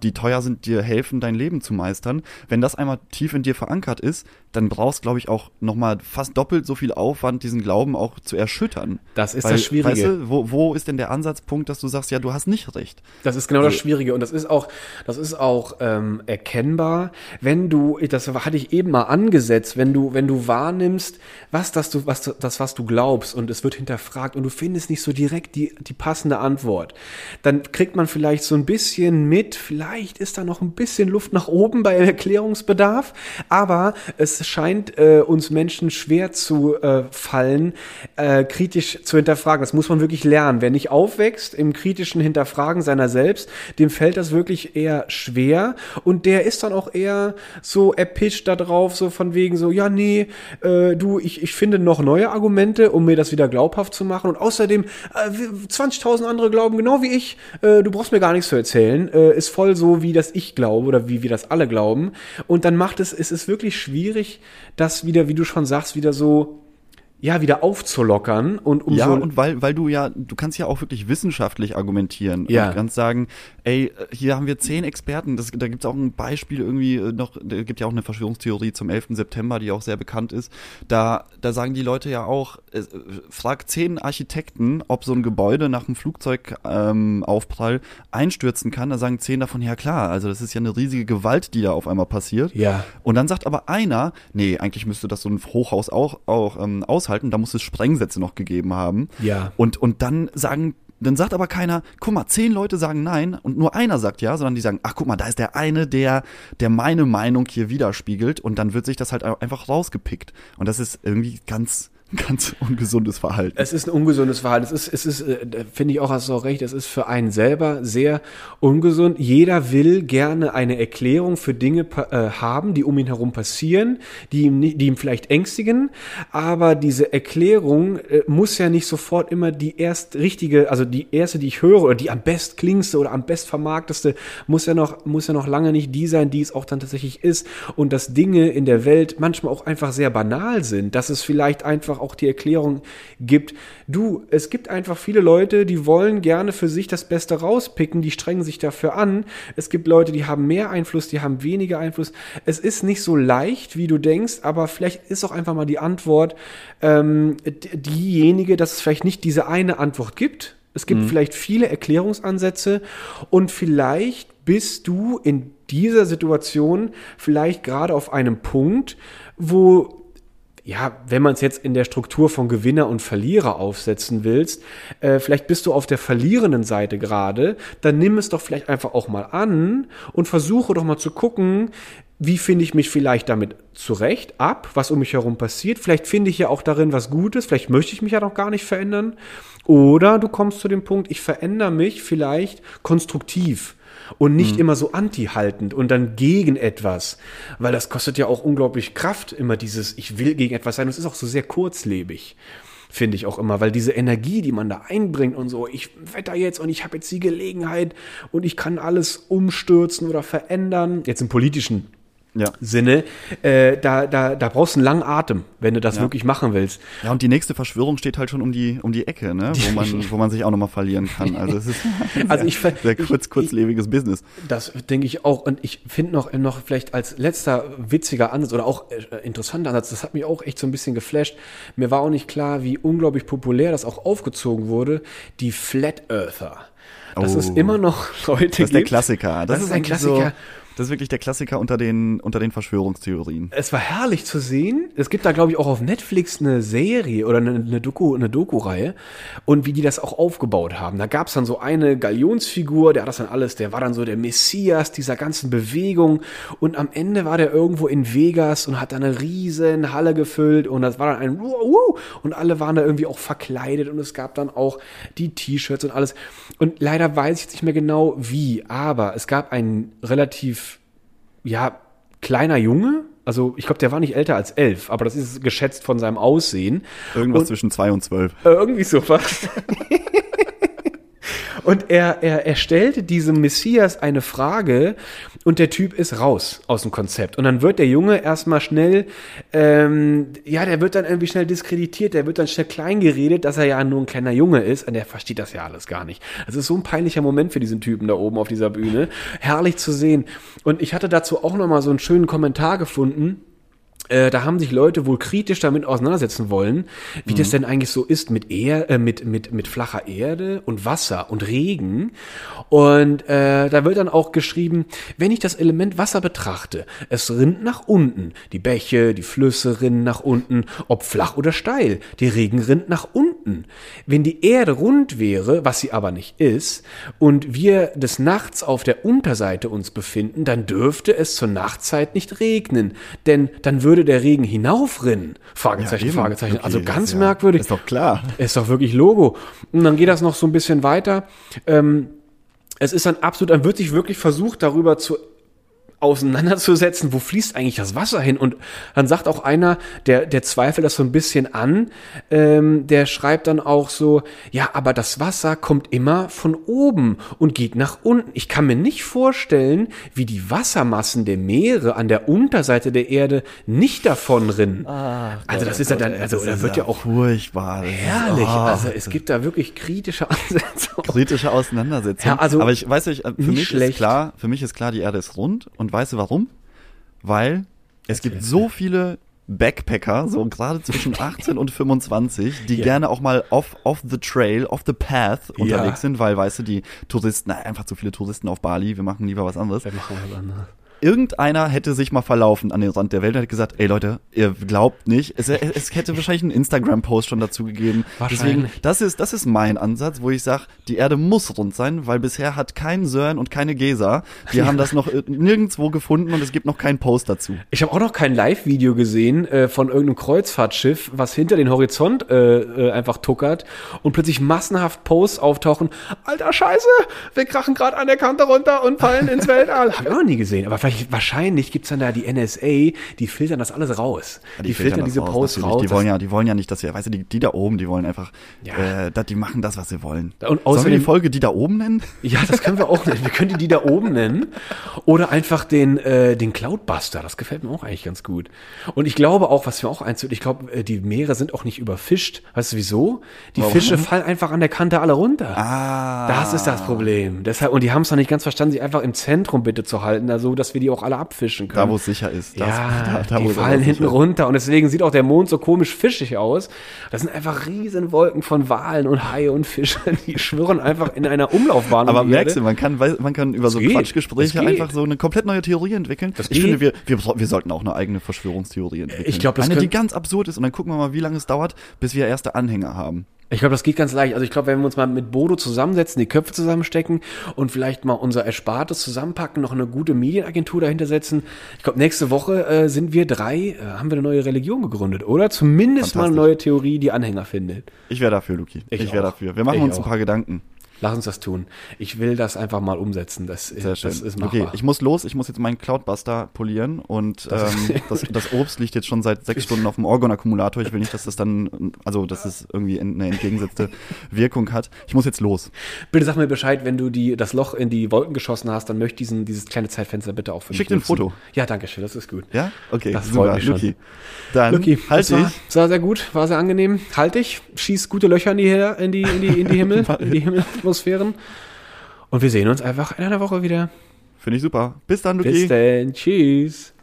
die teuer sind, dir helfen, dein Leben zu meistern. Wenn das einmal tief in dir verankert ist, dann brauchst, glaube ich, auch nochmal fast doppelt so viel Aufwand, diesen Glauben auch zu erschüttern. Das ist das Schwierige. Weißt du, wo, wo ist denn der Ansatzpunkt, dass du sagst, ja, du hast nicht recht? Das ist genau das Schwierige und das ist auch, das ist auch ähm, erkennbar, wenn du, das hatte ich eben mal angesetzt, wenn du, wenn du wahrnimmst, was das du, was das was du glaubst und es wird hinterfragt und du findest nicht so direkt die die passende Antwort, dann kriegt man vielleicht so ein bisschen mit, vielleicht ist da noch ein bisschen Luft nach oben bei Erklärungsbedarf, aber es scheint äh, uns Menschen schwer zu äh, fallen, äh, kritisch zu hinterfragen. Das muss man wirklich lernen. Wer nicht aufwächst im kritischen Hinterfragen seiner selbst, dem fällt das wirklich eher schwer und der ist dann auch eher so erpicht da drauf, so von wegen so, ja, nee, äh, du, ich, ich finde noch neue Argumente, um mir das wieder glaubhaft zu machen und außerdem äh, 20.000 andere glauben genau wie ich, äh, du brauchst mir gar nichts zu erzählen, äh, ist voll so, wie das ich glaube oder wie wir das alle glauben und dann macht es, es ist wirklich schwierig, das wieder, wie du schon sagst, wieder so ja, wieder aufzulockern und um ja, so und weil, weil du ja, du kannst ja auch wirklich wissenschaftlich argumentieren. Ja. Und du kannst sagen, ey, hier haben wir zehn Experten, das, da gibt's auch ein Beispiel irgendwie äh, noch, da gibt ja auch eine Verschwörungstheorie zum 11. September, die auch sehr bekannt ist. Da, da sagen die Leute ja auch, äh, frag zehn Architekten, ob so ein Gebäude nach einem Flugzeugaufprall ähm, einstürzen kann. Da sagen zehn davon, ja klar, also das ist ja eine riesige Gewalt, die da auf einmal passiert. Ja. Und dann sagt aber einer, nee, eigentlich müsste das so ein Hochhaus auch, auch ähm, aushalten, da muss es Sprengsätze noch gegeben haben. Ja. Und, und dann sagen, dann sagt aber keiner, guck mal, zehn Leute sagen nein und nur einer sagt ja, sondern die sagen, ach guck mal, da ist der eine, der, der meine Meinung hier widerspiegelt und dann wird sich das halt einfach rausgepickt. Und das ist irgendwie ganz, ganz ungesundes Verhalten. Es ist ein ungesundes Verhalten. Es ist, es ist, äh, finde ich auch, hast du auch recht, es ist für einen selber sehr ungesund. Jeder will gerne eine Erklärung für Dinge äh, haben, die um ihn herum passieren, die ihm, die ihm vielleicht ängstigen. Aber diese Erklärung äh, muss ja nicht sofort immer die erst richtige, also die erste, die ich höre, oder die am best klingste oder am best vermarkteste, muss ja noch, muss ja noch lange nicht die sein, die es auch dann tatsächlich ist. Und dass Dinge in der Welt manchmal auch einfach sehr banal sind, dass es vielleicht einfach auch die Erklärung gibt, du, es gibt einfach viele Leute, die wollen gerne für sich das Beste rauspicken, die strengen sich dafür an. Es gibt Leute, die haben mehr Einfluss, die haben weniger Einfluss. Es ist nicht so leicht, wie du denkst, aber vielleicht ist auch einfach mal die Antwort ähm, diejenige, dass es vielleicht nicht diese eine Antwort gibt. Es gibt vielleicht viele Erklärungsansätze und vielleicht bist du in dieser Situation vielleicht gerade auf einem Punkt, wo ja, wenn man es jetzt in der Struktur von Gewinner und Verlierer aufsetzen willst, äh, vielleicht bist du auf der verlierenden Seite gerade, dann nimm es doch vielleicht einfach auch mal an und versuche doch mal zu gucken, wie finde ich mich vielleicht damit zurecht, ab, was um mich herum passiert. Vielleicht finde ich ja auch darin was Gutes, vielleicht möchte ich mich ja noch gar nicht verändern. Oder du kommst zu dem Punkt, ich verändere mich vielleicht konstruktiv und nicht immer so anti-haltend und dann gegen etwas, weil das kostet ja auch unglaublich Kraft, immer dieses, ich will gegen etwas sein, und es ist auch so sehr kurzlebig. Finde ich auch immer, weil diese Energie, die man da einbringt und so, ich wetter jetzt und ich habe jetzt die Gelegenheit und ich kann alles umstürzen oder verändern, jetzt im politischen Ja. Sinne, äh, da, da, da brauchst du einen langen Atem, wenn du das wirklich machen willst. Ja, und die nächste Verschwörung steht halt schon um die, um die Ecke, ne? Wo man, wo man sich auch nochmal verlieren kann. Also es ist Also ich ver- sehr kurz, ich- kurzlebiges Business. Das denke ich auch. Und ich finde noch, noch vielleicht als letzter witziger Ansatz oder auch äh, interessanter Ansatz, das hat mich auch echt so ein bisschen geflasht. Mir war auch nicht klar, wie unglaublich populär das auch aufgezogen wurde. Die Flat Earther. Dass Oh. es immer noch Leute Das ist der gibt. Klassiker. Das, ist ein Klassiker. Das ist wirklich der Klassiker unter den, unter den Verschwörungstheorien. Es war herrlich zu sehen. Es gibt da, glaube ich, auch auf Netflix eine Serie oder eine, eine Doku, eine Doku-Reihe und wie die das auch aufgebaut haben. Da gab es dann so eine Galionsfigur, der hat das dann alles, der war dann so der Messias dieser ganzen Bewegung und am Ende war der irgendwo in Vegas und hat da eine riesen Halle gefüllt und das war dann ein Wuh, und alle waren da irgendwie auch verkleidet und es gab dann auch die T-Shirts und alles. Und leider weiß ich jetzt nicht mehr genau wie, aber es gab einen relativ ja, kleiner Junge. Also ich glaube, der war nicht älter als elf, aber das ist geschätzt von seinem Aussehen. Irgendwas Und- zwischen zwei und zwölf. Äh, irgendwie sowas. Und er, er, er stellte diesem Messias eine Frage und der Typ ist raus aus dem Konzept. Und dann wird der Junge erstmal schnell, ähm, ja, der wird dann irgendwie schnell diskreditiert, der wird dann schnell klein geredet, dass er ja nur ein kleiner Junge ist und der versteht das ja alles gar nicht. Das ist so ein peinlicher Moment für diesen Typen da oben auf dieser Bühne. Herrlich zu sehen. Und ich hatte dazu auch nochmal so einen schönen Kommentar gefunden. Äh, da haben sich Leute wohl kritisch damit auseinandersetzen wollen, wie das denn eigentlich so ist mit, er äh, mit, mit, mit flacher Erde und Wasser und Regen. Und äh, da wird dann auch geschrieben, wenn ich das Element Wasser betrachte, es rinnt nach unten. Die Bäche, die Flüsse rinnen nach unten, ob flach oder steil. Die Regen rinnt nach unten. Wenn die Erde rund wäre, was sie aber nicht ist, und wir des Nachts auf der Unterseite uns befinden, dann dürfte es zur Nachtzeit nicht regnen, denn dann würde der Regen hinaufrinnen. Fragezeichen, eben. Fragezeichen. Okay, also ganz ja- merkwürdig. ist doch klar. Ist doch wirklich Logo. Und dann geht das noch so ein bisschen weiter. Ähm, es ist dann absolut, dann wird sich wirklich versucht, darüber zu auseinanderzusetzen, wo fließt eigentlich das Wasser hin? Und dann sagt auch einer, der, der zweifelt das so ein bisschen an, ähm, der schreibt dann auch so, ja, aber das Wasser kommt immer von oben und geht nach unten. Ich kann mir nicht vorstellen, wie die Wassermassen der Meere an der Unterseite der Erde nicht davon rinnen. also das ist ja dann, also da wird ja auch furchtbar. Herrlich. oh, also es gibt da wirklich kritische Ansätze. kritische Auseinandersetzung. Ja, also aber ich weiß nicht, äh, für mich schlecht. ist klar, für mich ist klar, die Erde ist rund und weißt du warum? Weil es gibt so viele Backpacker, so gerade zwischen 18 und 25, die Ja. gerne auch mal off, off the trail, off the path Ja. unterwegs sind, weil, weißt du, die Touristen, na, einfach zu viele Touristen auf Bali, wir machen lieber was anderes. Wir machen was anderes. Irgendeiner hätte sich mal verlaufen an den Rand der Welt und hätte gesagt, ey Leute, ihr glaubt nicht. Es, es hätte wahrscheinlich einen Instagram-Post schon dazu gegeben. Deswegen, das ist, das ist mein Ansatz, wo ich sage, die Erde muss rund sein, weil bisher hat kein Sören und keine Gesa, die haben das noch äh, nirgendwo gefunden und es gibt noch keinen Post dazu. Ich habe auch noch kein Live-Video gesehen äh, von irgendeinem Kreuzfahrtschiff, was hinter den Horizont äh, äh, einfach tuckert und plötzlich massenhaft Posts auftauchen. Alter Scheiße, wir krachen gerade an der Kante runter und fallen ins Weltall. Hab ich auch noch nie gesehen. Aber vielleicht, wahrscheinlich gibt's dann da die NSA, die filtern das alles raus. die, filtern, das diese raus, Posts raus. Die wollen ja, die wollen ja nicht, dass wir, weißt du, die, die da oben, die wollen einfach, Ja. äh, die machen das, was sie wollen. Und Sollen wir außerdem- die Folge die da oben nennen? Ja, das können wir auch nennen. Wir können die, die da oben nennen. Oder einfach den, äh, den Cloudbuster. Das gefällt mir auch eigentlich ganz gut. Und ich glaube auch, was mir auch einzieht, ich glaube, äh, die Meere sind auch nicht überfischt. Weißt du wieso? Die Warum? Fische fallen einfach an der Kante alle runter. Ah. Das ist das Problem. Deshalb, und die haben es noch nicht ganz verstanden, sich einfach im Zentrum bitte zu halten, also dass wir die auch alle abfischen können. Da, wo es sicher ist. Das- ja, da- da, die fallen hinten ist. runter und deswegen sieht auch der Mond so komisch fischig aus. Das sind einfach riesen Wolken von Walen und Haie und Fischen, die schwirren einfach in einer Umlaufbahn. um Aber die merkst du, man kann, man kann über so geht. Quatschgespräche Das einfach so eine komplett neue Theorie entwickeln. Das ich geht. finde, wir, wir, wir sollten auch eine eigene Verschwörungstheorie entwickeln. Ich glaub, das Eine, die ganz absurd ist und dann gucken wir mal, wie lange es dauert, bis wir erste Anhänger haben. Ich glaube, das geht ganz leicht. Also ich glaube, wenn wir uns mal mit Bodo zusammensetzen, die Köpfe zusammenstecken und vielleicht mal unser Erspartes zusammenpacken, noch eine gute Medienagentur dahinter setzen. Ich glaube, nächste Woche äh, sind wir drei, äh, haben wir eine neue Religion gegründet, oder? Zumindest mal eine neue Theorie, die Anhänger findet. Ich wäre dafür, Luki. Ich Ich, wäre dafür. Wir machen Ich uns auch. ein paar Gedanken. Lass uns das tun. Ich will das einfach mal umsetzen. Das, Sehr schön. das ist machbar. okay, ich muss los. Ich muss jetzt meinen Cloudbuster polieren und Das ähm, das, das Obst liegt jetzt schon seit sechs Stunden auf dem Orgon-Akkumulator. Ich will nicht, dass das dann, also dass es irgendwie eine entgegengesetzte Wirkung hat. Ich muss jetzt los. Bitte sag mir Bescheid, wenn du die, das Loch in die Wolken geschossen hast, dann möchte ich diesen, dieses kleine Zeitfenster bitte auch für Schick mich dir ein. Foto. Ja, danke schön, das ist gut. Ja? Okay, Das super, freut mich schon. Dann Lucky, halt das war, dich. das war sehr gut, war sehr angenehm. Halt dich, schieß gute Löcher in die, in die, in die, in die Himmel, in die Himmelatmosphären. Und wir sehen uns einfach in einer Woche wieder. Finde ich super. Bis dann, Bis Luki. dann, tschüss.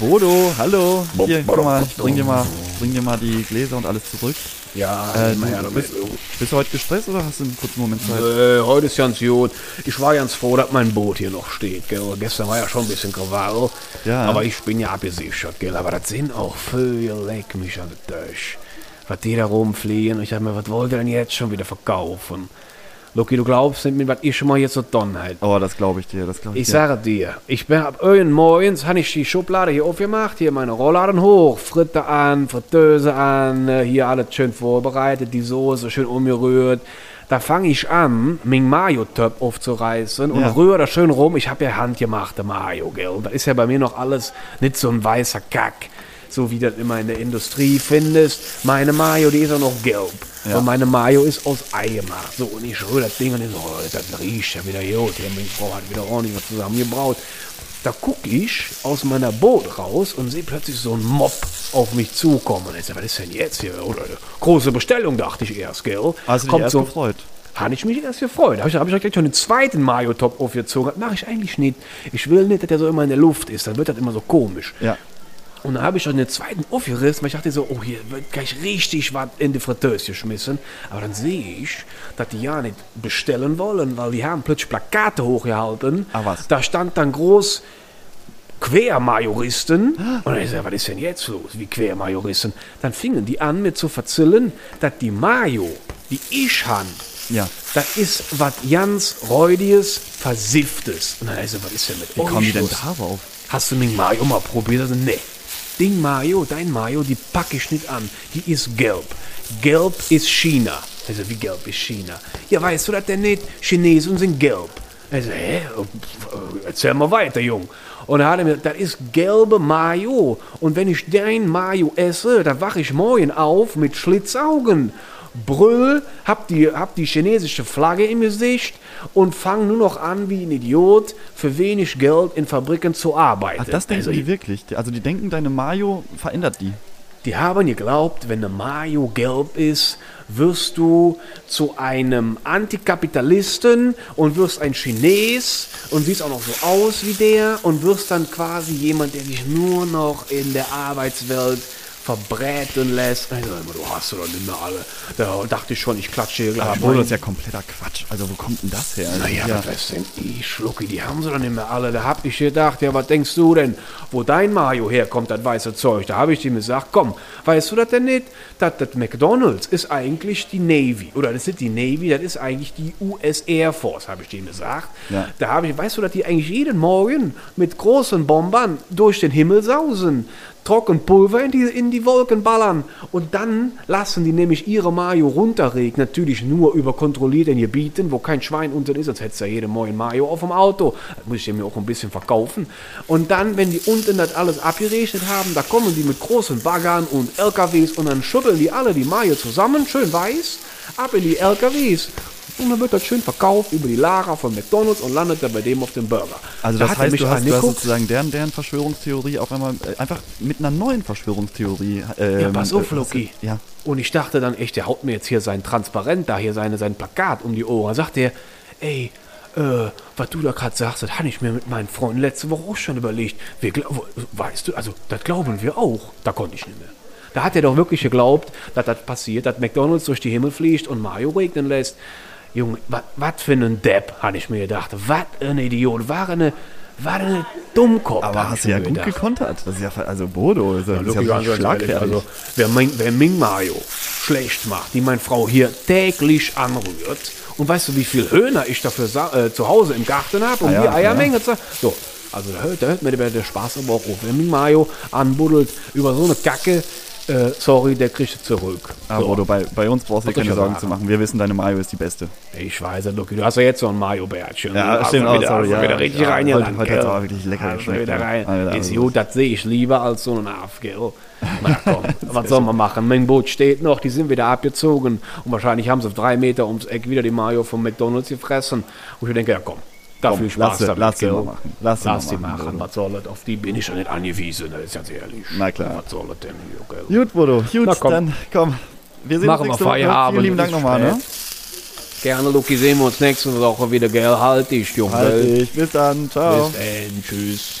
Bodo, hallo. Hier, guck mal, ich bring dir mal, bring dir mal die Gläser und alles zurück. Ja, Äh, du, damit. bist, bist du heute gestresst oder hast du einen kurzen Moment Zeit? Äh, heute ist ganz gut. Ich war ganz froh, dass mein Boot hier noch steht. Gell? Gestern war ja schon ein bisschen Krawall. Ja. Aber ich bin ja abgesichert, gell? Aber das sind auch Vögel, leck mich an der Tisch. Was die da rumfliegen. Ich hab mir, was wollt ihr denn jetzt schon wieder verkaufen? Lucky, du glaubst nicht, mit was ich schon mal jetzt so donnert. halt. Oh, das glaube ich dir, das glaube ich, Ich dir. sage dir, ich bin ab irgend morgens, habe ich die Schublade hier aufgemacht, hier meine Rollladen hoch, Fritte an, Fritteuse an, äh, hier alles schön vorbereitet, die Soße schön umgerührt. Da fange ich an, meinen Mayo-Töpf aufzureißen und Ja. rühre da schön rum. Ich habe ja handgemachte Mayo, gell. Und da ist ja bei mir noch alles nicht so ein weißer Kack, so wie das immer in der Industrie findest. Meine Mayo, die ist auch noch gelb. Ja. Und meine Mayo ist aus Ei gemacht. So, und ich rühre das Ding und ich so, oh, das riecht ja wieder gut. Meine Frau hat wieder ordentlich was zusammengebraut. Da gucke ich aus meiner Boot raus und sehe plötzlich so einen Mob auf mich zukommen. Und ich sage, was ist denn jetzt hier? Oder große Bestellung, dachte ich erst, gell? Hast du dich Kommt erst so, gefreut? habe ich mich erst gefreut. Habe ich, hab ich gleich schon den zweiten Mayo-Top aufgezogen. Das mache ich eigentlich nicht. Ich will nicht, dass der so immer in der Luft ist. Dann wird das immer so komisch. Ja. Und dann habe ich schon den zweiten aufgerissen, weil ich dachte so, oh, hier wird gleich richtig was in die Fritteuse geschmissen. Aber dann sehe ich, dass die ja nicht bestellen wollen, weil die haben plötzlich Plakate hochgehalten. Ah, was? Da stand dann groß Quermajoristen. Und dann ich sage, was ist denn jetzt los? Wie Quermajoristen? Dann fingen die an, mir zu verzillen, dass die Mayo, die ich han, Ja. das ist was ganz Räudiges, Versifftes. Und dann ist so, was ist denn mit Wie kommen die denn darauf? Hast du den Mayo mal probiert? Also, nee. Ding Mayo, dein Mayo, die packe ich nicht an. Die ist gelb. Gelb ist China. Also, wie gelb ist China? Ja, weißt du das denn nicht? Chinesen sind gelb. Also, hä? Erzähl mal weiter, Jung. Und er hat mir, das ist gelbe Mayo. Und wenn ich dein Mayo esse, dann wache ich morgen auf mit Schlitzaugen. Brüll, hab die, hab die chinesische Flagge im Gesicht und fang nur noch an, wie ein Idiot, für wenig Geld in Fabriken zu arbeiten. Ach, das denken also, die wirklich? Also die denken, deine Mayo verändert die. die haben geglaubt, wenn eine Mayo gelb ist, wirst du zu einem Antikapitalisten und wirst ein Chines und siehst auch noch so aus wie der und wirst dann quasi jemand, der sich nur noch in der Arbeitswelt verbräten lässt. Also, du hast doch nicht mehr alle. Da dachte ich schon, ich klatsche hier gleich. Aber das ist ja kompletter Quatsch. Also wo kommt denn das her? Also, naja, ja. was denn ich, Schlucki, die haben sie doch nicht mehr alle. Da hab ich gedacht, ja, was denkst du denn, wo dein Mayo herkommt, das weiße Zeug? Da habe ich ihm gesagt, komm, weißt du das denn nicht? Das, das McDonalds ist eigentlich die Navy. Oder das ist die Navy, das ist eigentlich die US Air Force, habe ich ihm gesagt. Ja. Da habe ich, weißt du, dass die eigentlich jeden Morgen mit großen Bombern durch den Himmel sausen? Trockenpulver in die, in die Wolken ballern. Und dann lassen die nämlich ihre Mayo runterregnen. Natürlich nur über kontrollierten Gebieten, wo kein Schwein unten ist. Sonst hättest du ja jede Morgen Mayo auf dem Auto. Das muss ich mir auch ein bisschen verkaufen. Und dann, wenn die unten das alles abgerechnet haben, da kommen die mit großen Baggern und LKWs und dann schütteln die alle die Mayo zusammen, schön weiß, ab in die LKWs. Und dann wird das schön verkauft über die Lager von McDonalds und landet dann bei dem auf dem Burger. Also Da das heißt, du hast, du hast sozusagen deren, deren Verschwörungstheorie auf einmal äh, einfach mit einer neuen Verschwörungstheorie. Ähm, Ja, pass auf, äh, Loki. Ja. Und ich dachte dann echt, der haut mir jetzt hier sein Transparent da, hier seine, sein Plakat um die Ohren. Sagt er, ey, äh, was du da gerade sagst, das habe ich mir mit meinen Freunden letzte Woche auch schon überlegt. Wir weißt du, also das glauben wir auch. Da konnte ich nicht mehr. Da hat er doch wirklich geglaubt, dass das passiert, dass McDonalds durch die Himmel fliegt und Mario regnen lässt. Junge, was für ein Depp, hatte ich mir gedacht. Was ein Idiot. War eine, war eine Dummkopf. Aber hast du ja gut gedacht. gekontert. Das ist ja, also Bodo, ist ja, das ist ja Wirklich, wirklich ganz ehrlich, schlagfertig. Also, wer, Ming, wer Ming Mayo schlecht macht, die meine Frau hier täglich anrührt, und weißt du, wie viel Höhner ich dafür äh, zu Hause im Garten habe, um Ah ja, die Eiermenge ja. zu. So, also da hört, da hört mir der, der Spaß aber auch auf. Ming Mayo anbuddelt über so eine Kacke, äh, sorry, der kriegt es zurück. Aber so. Bodo, bei, bei uns brauchst du dir Hat keine Sorgen erwartet. zu machen. Wir wissen, deine Mayo ist die beste. Ich weiß, Lucky, du hast ja jetzt so ein Mayo-Bärtchen. Ja, hast stimmt du auch, wieder, sorry, hast du ja. wieder richtig Ja, reingelangt, heute- heute hat's gell? aber wirklich lecker du geschmeckt, Wieder ja. rein. Also, ist also- gut, das sehe ich lieber als so ein Aff, gell? Na komm, was soll man machen? Mein Boot steht noch, die sind wieder abgezogen und wahrscheinlich haben sie auf drei Meter ums Eck wieder die Mayo vom McDonalds gefressen. Und ich denke, ja komm, da Komm, viel Spaß lass sie- damit, lass sie machen. Lass sie Lass die machen, machen, was soll das? Auf die bin ich ja nicht angewiesen, das ist ganz ehrlich. Na klar. Was soll das denn hier, gell? Gut, Bodo. Gut, Na, komm. dann komm. Wir sehen Machen uns wir nächste Woche. Feierabend. Vielen lieben Dank nochmal, ne? Gerne, Luki, sehen wir uns nächste Woche wieder, gell? Halt dich, Junge. Halt dich. Bis dann. Ciao. Bis dann, tschüss.